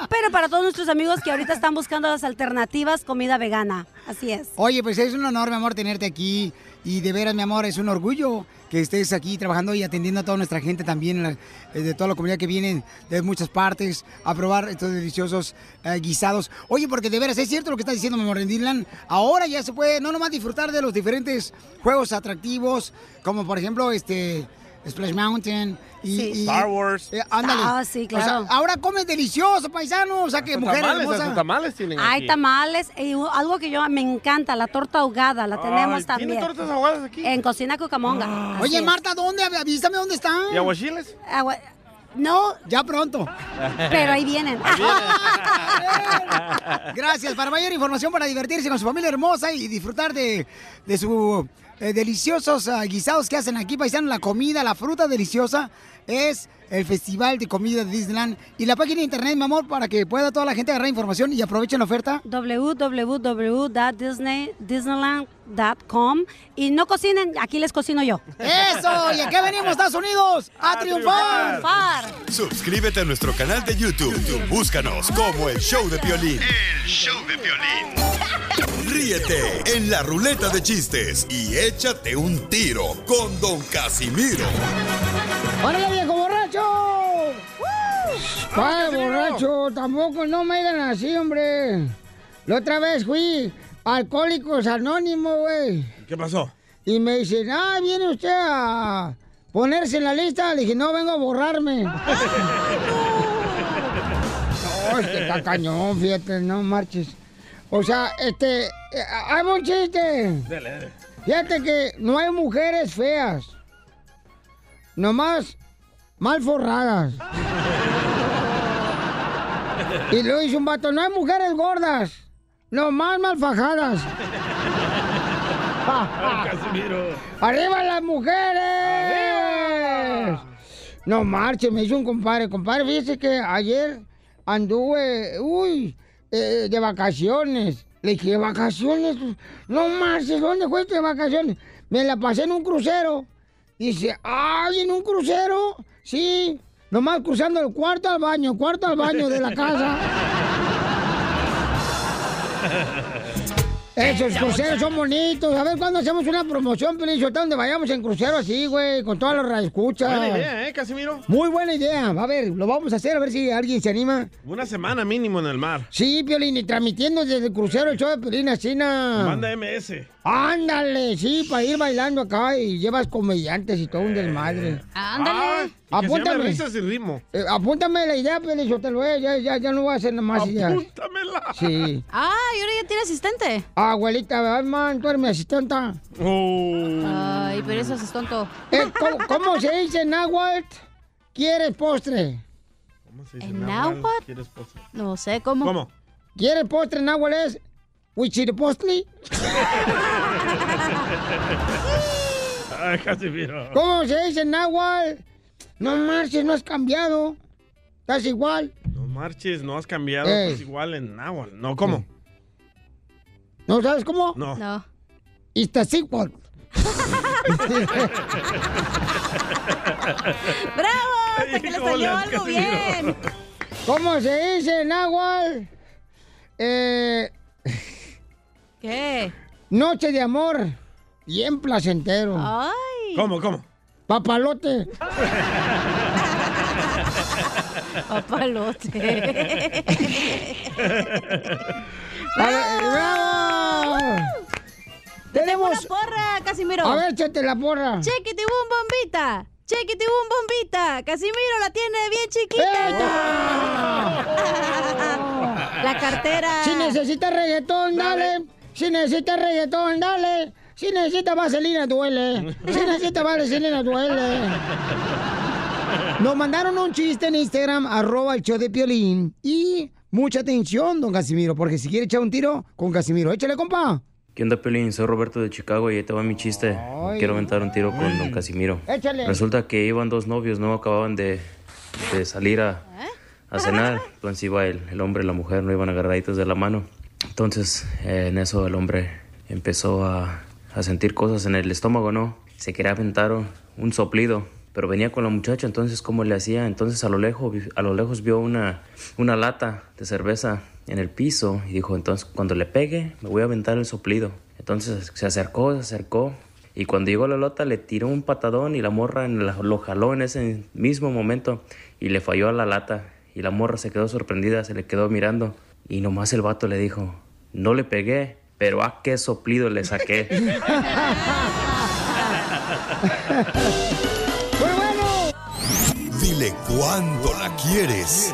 Pero para todos nuestros amigos que ahorita están buscando las alternativas, comida vegana, así es. Oye, pues es un honor, mi amor, tenerte aquí. Y de veras, mi amor, es un orgullo que estés aquí trabajando y atendiendo a toda nuestra gente también, eh, de toda la comunidad que vienen de muchas partes a probar estos deliciosos eh, guisados. Oye, porque de veras, es cierto lo que está diciendo, mi amor, en Disneyland. Ahora ya se puede no nomás disfrutar de los diferentes juegos atractivos, como por ejemplo, este... Splash Mountain y, Sí. y- Star Wars. eh, ándale. Ah, sí, O sea, claro. ahora comes delicioso, paisano. O sea, que Hasta mujer tamales, hermosa. tamales tienen Hay aquí. tamales y algo que yo me encanta, la torta ahogada, la tenemos Ay, también. ¿tienen tortas ahogadas aquí? En Cocina Cucamonga. así Oye, es. Marta, ¿dónde? Avísame dónde están. ¿Y aguachiles? Agua- No, Ya pronto. pero ahí vienen. Gracias. Para mayor información, para divertirse con su familia hermosa y disfrutar de, de sus deliciosos ah, guisados que hacen aquí, paisanos, la comida, la fruta deliciosa, es el Festival de Comida de Disneyland. Y la página de internet, mi amor, para que pueda toda la gente agarrar información y aprovechen la oferta. www.disney.disneyland.com y no cocinen, aquí les cocino yo. ¡Eso! ¿Y a qué venimos, Estados Unidos? ¡A, triunfar! triunfar! Suscríbete a nuestro canal de YouTube. Búscanos como El Show de Violín. El Show de Violín. Ríete en la ruleta de chistes y échate un tiro con Don Casimiro. ¡Órale, viejo borracho! ¡Ay, borracho! Tampoco no me digan así, hombre. La otra vez fui a Alcohólicos Anónimos, güey. ¿Qué pasó? Y me dicen, ah, ¿viene usted a ponerse en la lista? Le dije, no, vengo a borrarme. no, es que está cañón, fíjate, no marches. O sea, este, eh, hay un chiste. Dale, dale. Fíjate que no hay mujeres feas. Nomás mal forradas. Y luego dice un vato, no hay mujeres gordas. Nomás mal fajadas. ¡Arriba las mujeres! No marche, me hizo un compadre. Compadre, fíjese que ayer anduve, uy, eh, de vacaciones. Le dije, ¿vacaciones? No marches, ¿dónde fuiste de vacaciones? me la pasé en un crucero. Dice, ay, ¿en un crucero? Sí, nomás cruzando el cuarto al baño, cuarto al baño de la casa. Esos cruceros son bonitos. A ver cuándo hacemos una promoción, Pelizota, donde vayamos en crucero así, güey, con todas las radioescuchas. Buena idea, ¿eh, Casimiro? Muy buena idea. A ver, lo vamos a hacer, a ver si alguien se anima. Una semana mínimo en el mar. Sí, Piolín, y transmitiendo desde el crucero el show de Piolín, así na. Manda MS. Ándale, sí, para ir bailando acá y llevas comediantes y todo un desmadre. Ándale. Apúntame. risas y ritmo. Eh, apúntame la idea, Pelizotelo, eh, ya, ya, ya no voy a hacer nada más. Apúntamela. Sí. Ah, y ahora ya tiene asistente. Abuelita, man, tú eres mi asistenta. Ay, pero eso es tonto. Eh, ¿cómo, cómo se dice en náhuatl? ¿Quieres postre? ¿Cómo se ¿En náhuatl? ¿Quieres postre? No sé cómo. ¿Cómo? ¿Quieres postre en náhuatl es? ¿Huichiripostli? Ay. ¿Cómo se dice en náhuatl? No marches, no has cambiado. Estás igual. No marches, no has cambiado. Ey. Pues igual en náhuatl. No, ¿cómo? ¿No sabes cómo? No. No. Iztaccíhuatl. ¡Bravo! Hasta que le salió algo bien. ¿Cómo se dice en náhuatl? Eh, ¿Qué? noche de amor. Bien placentero. Ay. ¿Cómo, cómo? Papalote. Papalote. ¡Bravo! Tenemos una porra, Casimiro. A ver, échate la porra. Chequitibum bombita. Chequitibum bombita. Casimiro la tiene bien chiquita. la cartera. Si necesitas reggaetón, dale. Si necesitas reggaetón, dale. Si necesitas vaselina, duele. Si necesitas vaselina, duele. Nos mandaron un chiste en Instagram, arroba el show de Piolín. Y mucha atención, don Casimiro, porque si quiere echar un tiro con Casimiro, échale, compa. ¿Qué onda, Pelín? Soy Roberto de Chicago y ahí te va mi chiste. Quiero aventar un tiro con don Casimiro. Échale. Resulta que iban dos novios, no acababan de, de salir a, a cenar. Entonces iba el, el hombre y la mujer, no iban agarraditos de la mano. Entonces, eh, en eso el hombre empezó a, a sentir cosas en el estómago, ¿no? Se quería aventar un soplido, pero venía con la muchacha, entonces, ¿cómo le hacía? Entonces, a lo lejos, a lo lejos vio una, una lata de cerveza en el piso y dijo, entonces, cuando le pegue, me voy a aventar el soplido. Entonces, se acercó, se acercó. Y cuando llegó la lota le tiró un patadón y la morra en la- lo jaló en ese mismo momento y le falló a la lata. Y la morra se quedó sorprendida, se le quedó mirando. Y nomás el vato le dijo, no le pegué, pero a qué soplido le saqué. ¡Muy bueno! Dile cuándo la quieres.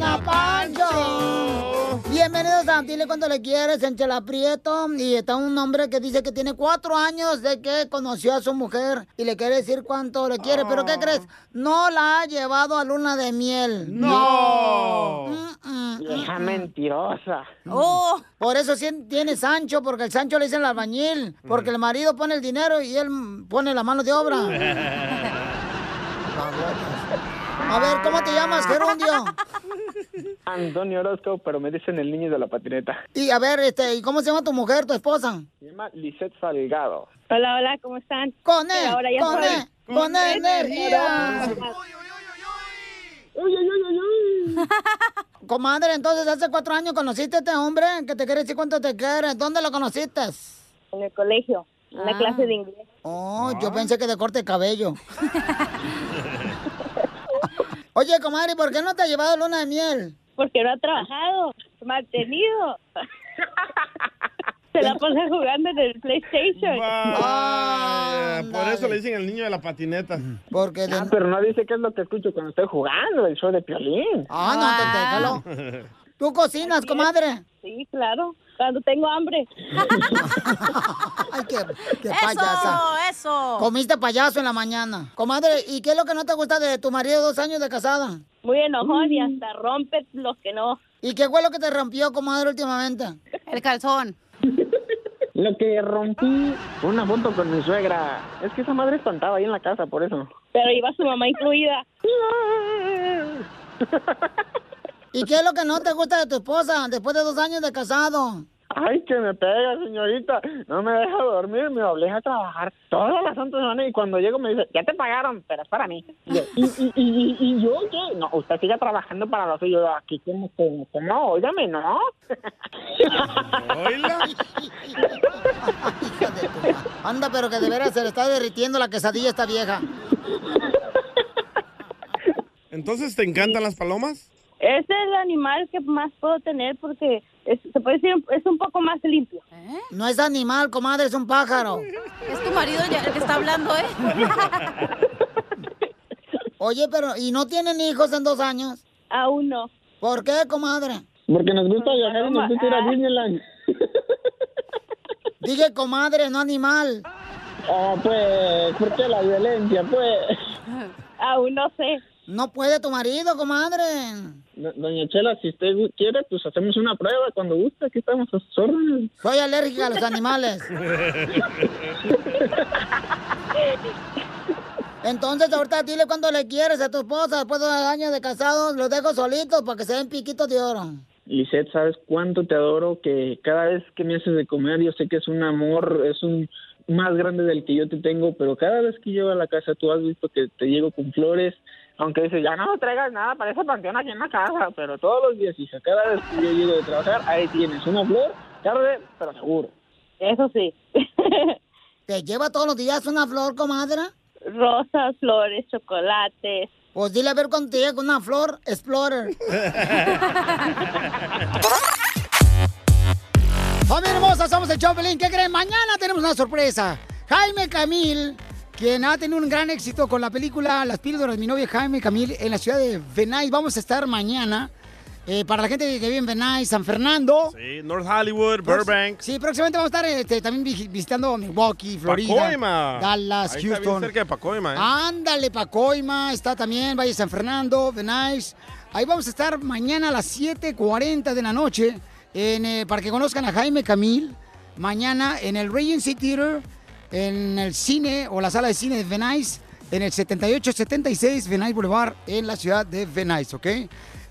A Dile cuando le quieres en Chela Prieto. Y está un hombre que dice que tiene cuatro años de que conoció a su mujer y le quiere decir cuánto le quiere. ¿Pero qué crees? No la ha llevado a luna de miel. ¡No! Vieja mentirosa. Oh, por eso sí tiene Sancho, porque el Sancho le dicen el albañil, porque el marido pone el dinero y él pone la mano de obra. A ver, ¿cómo te llamas, Gerundio? Antonio Orozco, pero me dicen el niño de la patineta. Y a ver, este, ¿y cómo se llama tu mujer, tu esposa? Se llama Lisette Salgado. Hola, hola, ¿cómo están? Con él, ahora ya con él, con él, energía. Comadre, entonces hace cuatro años conociste a este hombre que te quiere decir cuánto te quiere. ¿Dónde lo conociste? En el colegio, en la Ah. clase de inglés. Oh, yo pensé que de corte de cabello. Oye, comadre, ¿por qué no te ha llevado luna de miel? Porque no ha trabajado, mantenido. Se la pasa jugando en el PlayStation. Ah, por eso le dicen el niño de la patineta. Porque Ah, pero no dice qué es lo que escucho cuando estoy jugando, el show de Piolín. Ah, no, te déjalo. ¿Tú cocinas, comadre? Sí, claro. Cuando tengo hambre. Ay, qué, qué Eso, payasa. eso. Comiste payaso en la mañana. Comadre, ¿y qué es lo que no te gusta de tu marido de dos años de casada? Muy enojón y hasta rompe los que no. ¿Y qué fue lo que te rompió, comadre, últimamente? El calzón. Lo que rompí fue una foto con mi suegra. Es que esa madre espantaba ahí en la casa, por eso. Pero iba su mamá incluida. ¿Y qué es lo que no te gusta de tu esposa después de dos años de casado? Ay, que me pega, señorita. No me deja dormir, me obliga a trabajar todas las santas semanas y cuando llego me dice, ya te pagaron, pero es para mí. Y, yo, ¿y, y, y, y yo qué? No, usted sigue trabajando para los suyos. Aquí, como, como, como, óigame, ¿no? Anda, pero que de veras se le está derritiendo la quesadilla a esta vieja. Entonces, ¿te encantan las palomas? Es el animal que más puedo tener porque es- se puede decir es un poco más limpio. No es animal, comadre, es un pájaro. Es tu marido ya el que está hablando, ¿eh? Oye, pero ¿y no tienen hijos en dos años? Aún no. ¿Por qué, comadre? Porque nos gusta viajar y nos gusta ir a Disneyland. Dije comadre, no animal. Ah, pues, ¿por qué la violencia, pues? Aún no sé. No puede tu marido, comadre. Do- Doña Chela, si usted quiere, pues hacemos una prueba cuando guste. Aquí estamos a sus órdenes. Soy alérgica a los animales. Entonces, ahorita dile cuando le quieres a tu esposa después de años de casados. Los dejo solitos para que se den piquitos de oro. Lisette, ¿sabes cuánto te adoro? Que cada vez que me haces de comer, yo sé que es un amor, es un más grande del que yo te tengo, pero cada vez que llego a la casa, tú has visto que te llego con flores, aunque dices, ya no me traigas nada para ese panteón aquí en la casa, pero todos los días, hija, cada vez que yo llego de trabajar, ahí tienes una flor, tarde, pero seguro. Eso sí. ¿Te lleva todos los días una flor, comadre? Rosas, flores, chocolates. Pues dile a ver cuando te llega una flor Explorer. Familia hermosa, somos el Chopelín. ¿Qué creen? Mañana tenemos una sorpresa. Jaime Camil, quien ha tenido un gran éxito con la película Las píldoras mi novia Jaime Camil en la ciudad de Venice. Vamos a estar mañana. eh, para la gente que vive en Venice, San Fernando. Sí, North Hollywood, Burbank. Sí, próximamente vamos a estar este, también vi- visitando Milwaukee, Florida, Pacoima. Dallas, Ahí está bien Houston. cerca de Pacoima, ¿eh? Ándale, Pacoima, está también Valle San Fernando, Venice. Ahí vamos a estar mañana a las 7.40 de la noche en, eh, para que conozcan a Jaime Camil. Mañana en el Regency Theater, en el cine o la sala de cine de Venice, en el 7876 Venice Boulevard, en la ciudad de Venice, ¿ok?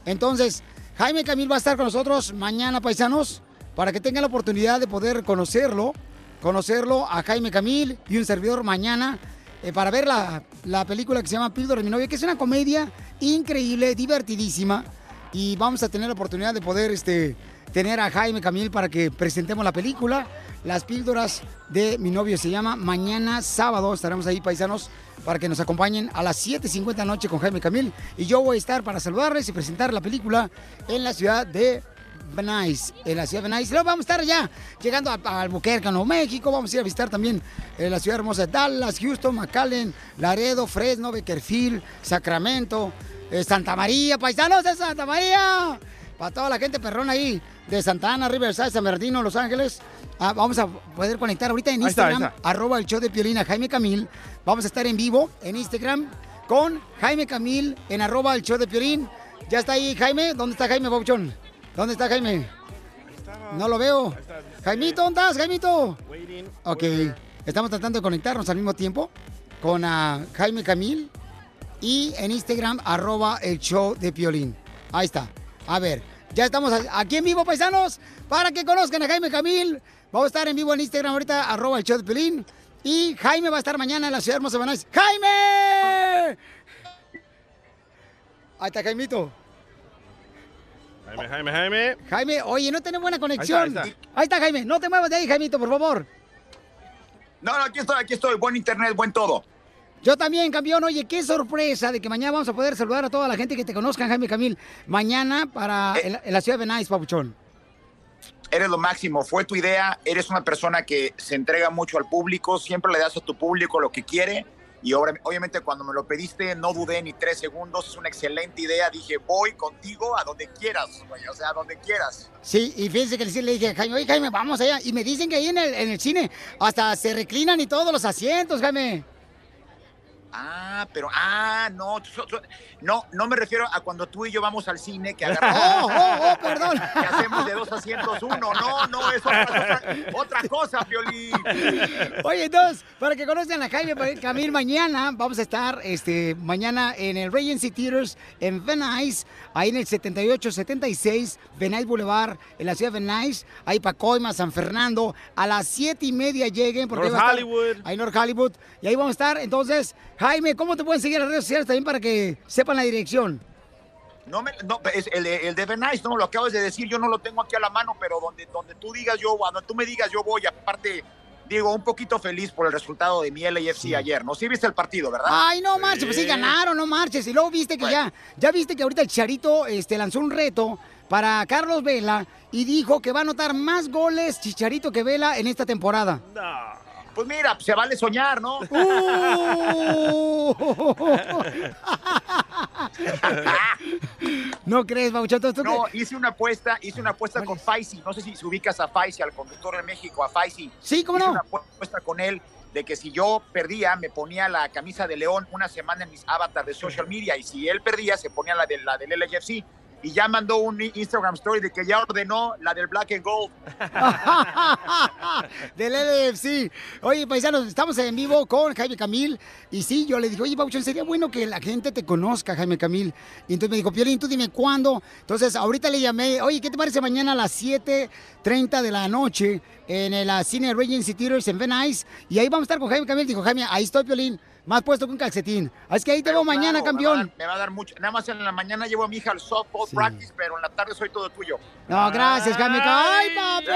Entonces, Jaime Camil va a estar con nosotros mañana, paisanos, para que tengan la oportunidad de poder conocerlo, conocerlo a Jaime Camil y un servidor mañana eh, para ver la, la película que se llama Píldora de mi novia, que es una comedia increíble, divertidísima. Y vamos a tener la oportunidad de poder este, tener a Jaime Camil para que presentemos la película. Las píldoras de mi novio se llama Mañana Sábado. Estaremos ahí, paisanos, para que nos acompañen a las 7.50 de la noche con Jaime Camil. Y yo voy a estar para saludarles y presentar la película en la ciudad de Venice, en la ciudad de Venice. Luego vamos a estar allá, llegando a, a Albuquerque, Nuevo México. Vamos a ir a visitar también eh, la ciudad hermosa de Dallas, Houston, McAllen, Laredo, Fresno, Beckerfield, Sacramento, eh, Santa María, paisanos de Santa María. Para toda la gente perrona ahí de Santa Ana, Riverside, San Bernardino, Los Ángeles. Ah, vamos a poder conectar ahorita en Ahí está, ahí Instagram, está. arroba el show de Piolina, Jaime Camil. Vamos a estar en vivo en Instagram con Jaime Camil en arroba el show de Piolín. Ya está ahí Jaime. ¿Dónde está Jaime, Bauchón? ¿Dónde está Jaime? No lo veo. Jaimito, ¿dónde estás, Jaimito? Ok, estamos tratando de conectarnos al mismo tiempo con ah, Jaime Camil y en Instagram, arroba el show de Piolín. Ahí está. A ver, ya estamos aquí en vivo, paisanos, para que conozcan a Jaime Camil. Vamos a estar en vivo en Instagram ahorita, arroba el show de. Y Jaime va a estar mañana en la ciudad hermosa de. ¡Jaime! Ahí está Jaimito. Jaime, Jaime, Jaime. Jaime, oye, no tenemos buena conexión. Ahí está, Ahí está, Jaime. No te muevas de ahí, Jaimito, por favor. No, no, aquí estoy, aquí estoy. Buen internet, buen todo. Yo también, campeón. Oye, qué sorpresa de que mañana vamos a poder saludar a toda la gente que te conozca, Jaime Camil. Mañana para en, la, en la ciudad de Venice, papuchón. Eres lo máximo, fue tu idea. Eres una persona que se entrega mucho al público, siempre le das a tu público lo que quiere. Y obviamente cuando me lo pediste no dudé ni tres segundos, es una excelente idea. Dije, voy contigo a donde quieras, güey, o sea, a donde quieras. Sí, y fíjense que le dije Jaime, oye, Jaime, vamos allá. Y me dicen que ahí en el, en el cine hasta se reclinan y todos los asientos, Jaime. Ah, pero, ah, no, so- so- no, no me refiero a cuando tú y yo vamos al cine que Oh, agarramos. oh, oh, perdón. Que hacemos de dos asientos uno. No, no, es otra cosa, otra cosa, Piolín. Oye, entonces, para que conozcan a Jaime Camil, mañana vamos a estar este, mañana en el Regency Theaters en Venice, ahí en el 7876 Venice Boulevard, en la ciudad de Venice, ahí para Coima, San Fernando. A las siete y media lleguen. Porque North a estar- Hollywood. Ahí North Hollywood. Y ahí vamos a estar. Entonces, Jaime, ¿cómo te pueden seguir en las redes sociales también para que sepan la dirección? No me, no, es el, de- el de Venice, no, lo acabas de decir, yo no lo tengo aquí a la mano, pero donde, donde tú digas yo, cuando tú me digas yo voy, aparte, digo, un poquito feliz por el resultado de mi LAFC ayer, ¿no? Sí viste el partido, ¿verdad? Ay, no marches, pues sí ganaron, no marches. Y luego viste que ya, ya viste que ahorita el Charito este, lanzó un reto para Carlos Vela y dijo que va a anotar más goles Chicharito que Vela en esta temporada. Pues mira, se vale soñar, ¿no? Uh. ¿No crees, Bauchato? ¿Tú No, hice una apuesta, hice una apuesta con Faisy, no sé si, si ubicas a Faisy, al conductor de México, a Faisy. Sí, ¿cómo hice no? una apuesta con él de que si yo perdía, me ponía la camisa de León una semana en mis avatars de social media, y si él perdía, se ponía la, de, la del LAFC. Y ya mandó un Instagram story de que ya ordenó la del Black and Gold. Del LFC. Oye, paisanos, estamos en vivo con Jaime Camil. Y sí, yo le dije, oye, Pauchón, sería bueno que la gente te conozca, Jaime Camil. Y entonces me dijo, Piolín, tú dime cuándo. Entonces, ahorita le llamé, oye, ¿qué te parece mañana a las 7.30 de la noche en el ah, cine Regency Theaters en Venice? Y ahí vamos a estar con Jaime Camil. Dijo, Jaime, ahí estoy, Piolín. Más puesto que un calcetín. Así que ahí te veo mañana, Claro, me va a campeón. dar- Me va, a dar mucho. Nada más en la mañana llevo a mi hija al softball practice, pero en la tarde soy todo tuyo. No, gracias, Jaime. ¡Ay, papá!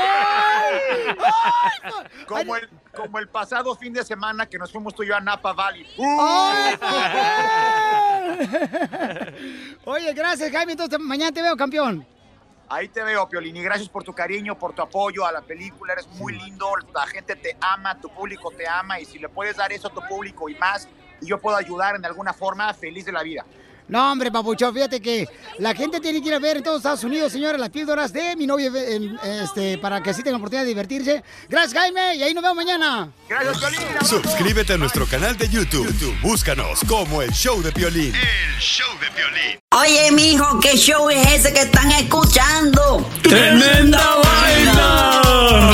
Como el, como el pasado fin de semana que nos fuimos tú y yo a Napa Valley. ¡Ay, papá! Oye, gracias, Jaime. Entonces, mañana te veo, campeón. Ahí te veo, Piolín, y gracias por tu cariño, por tu apoyo a la película. Eres muy lindo, la gente te ama, tu público te ama, y si le puedes dar eso a tu público y más, y yo puedo ayudar en alguna forma, feliz de la vida. No, hombre, papuchón, fíjate que la gente tiene que ir a ver en todos Estados Unidos, señores, las píldoras de mi novia, en- este, para que así tengan oportunidad de divertirse. Gracias, Jaime, y ahí nos vemos mañana. Gracias, Piolín. Suscríbete a nuestro canal de YouTube. YouTube, Búscanos como el show de Piolín. El show de Piolín. Oye, mijo, ¿qué show es ese que están escuchando? ¡Tremenda Hola